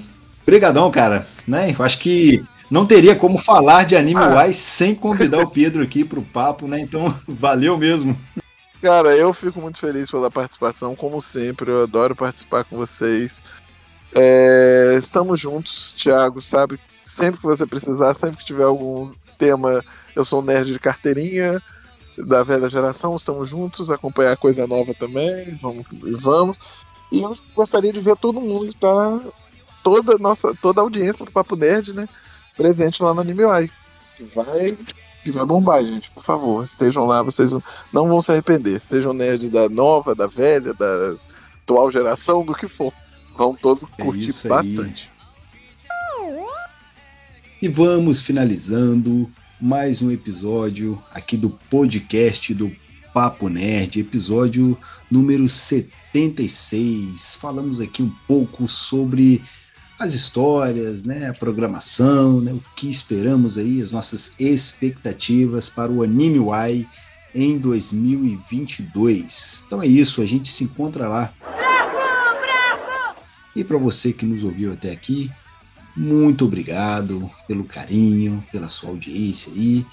brigadão, cara. Né? Eu acho que não teria como falar de Anime ah. Wise sem convidar o Pedro aqui pro papo, né? Então, valeu mesmo. Cara, eu fico muito feliz pela participação, como sempre. Eu adoro participar com vocês. É, estamos juntos, Thiago, sabe? Sempre que você precisar, sempre que tiver algum tema Eu sou um nerd de carteirinha da velha geração, estamos juntos, acompanhar coisa nova também, vamos vamos. E eu gostaria de ver todo mundo que tá toda nossa toda a audiência do Papo Nerd, né, presente lá no Anime Eye. Que vai que vai bombar, gente, por favor, estejam lá, vocês não vão se arrepender. Sejam nerds da nova, da velha, da atual geração, do que for. Vão todos é curtir bastante. E vamos finalizando mais um episódio aqui do podcast do Papo Nerd, episódio número 76. Falamos aqui um pouco sobre as histórias, né, a programação, né, o que esperamos aí, as nossas expectativas para o Anime Y em 2022. Então é isso, a gente se encontra lá. Bravo, bravo! E para você que nos ouviu até aqui, muito obrigado pelo carinho, pela sua audiência aí.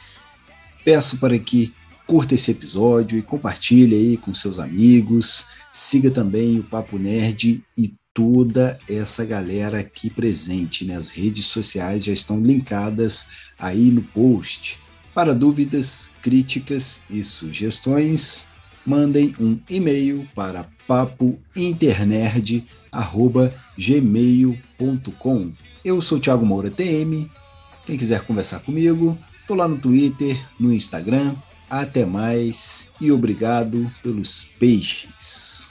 Peço para que curta esse episódio e compartilhe aí com seus amigos. Siga também o Papo Nerd e toda essa galera aqui presente. Né? As redes sociais já estão linkadas aí no post. Para dúvidas, críticas e sugestões, mandem um e-mail para papointernerd.gmail.com eu sou Thiago Moura TM. Quem quiser conversar comigo, tô lá no Twitter, no Instagram. Até mais e obrigado pelos peixes.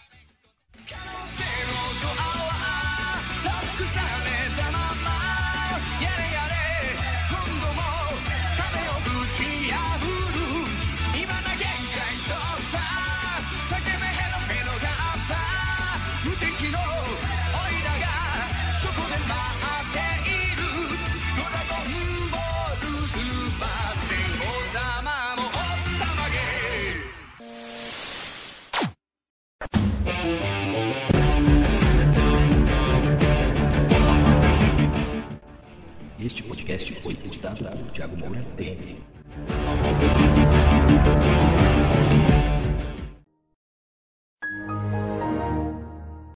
Este podcast foi editado por Thiago Moura TM.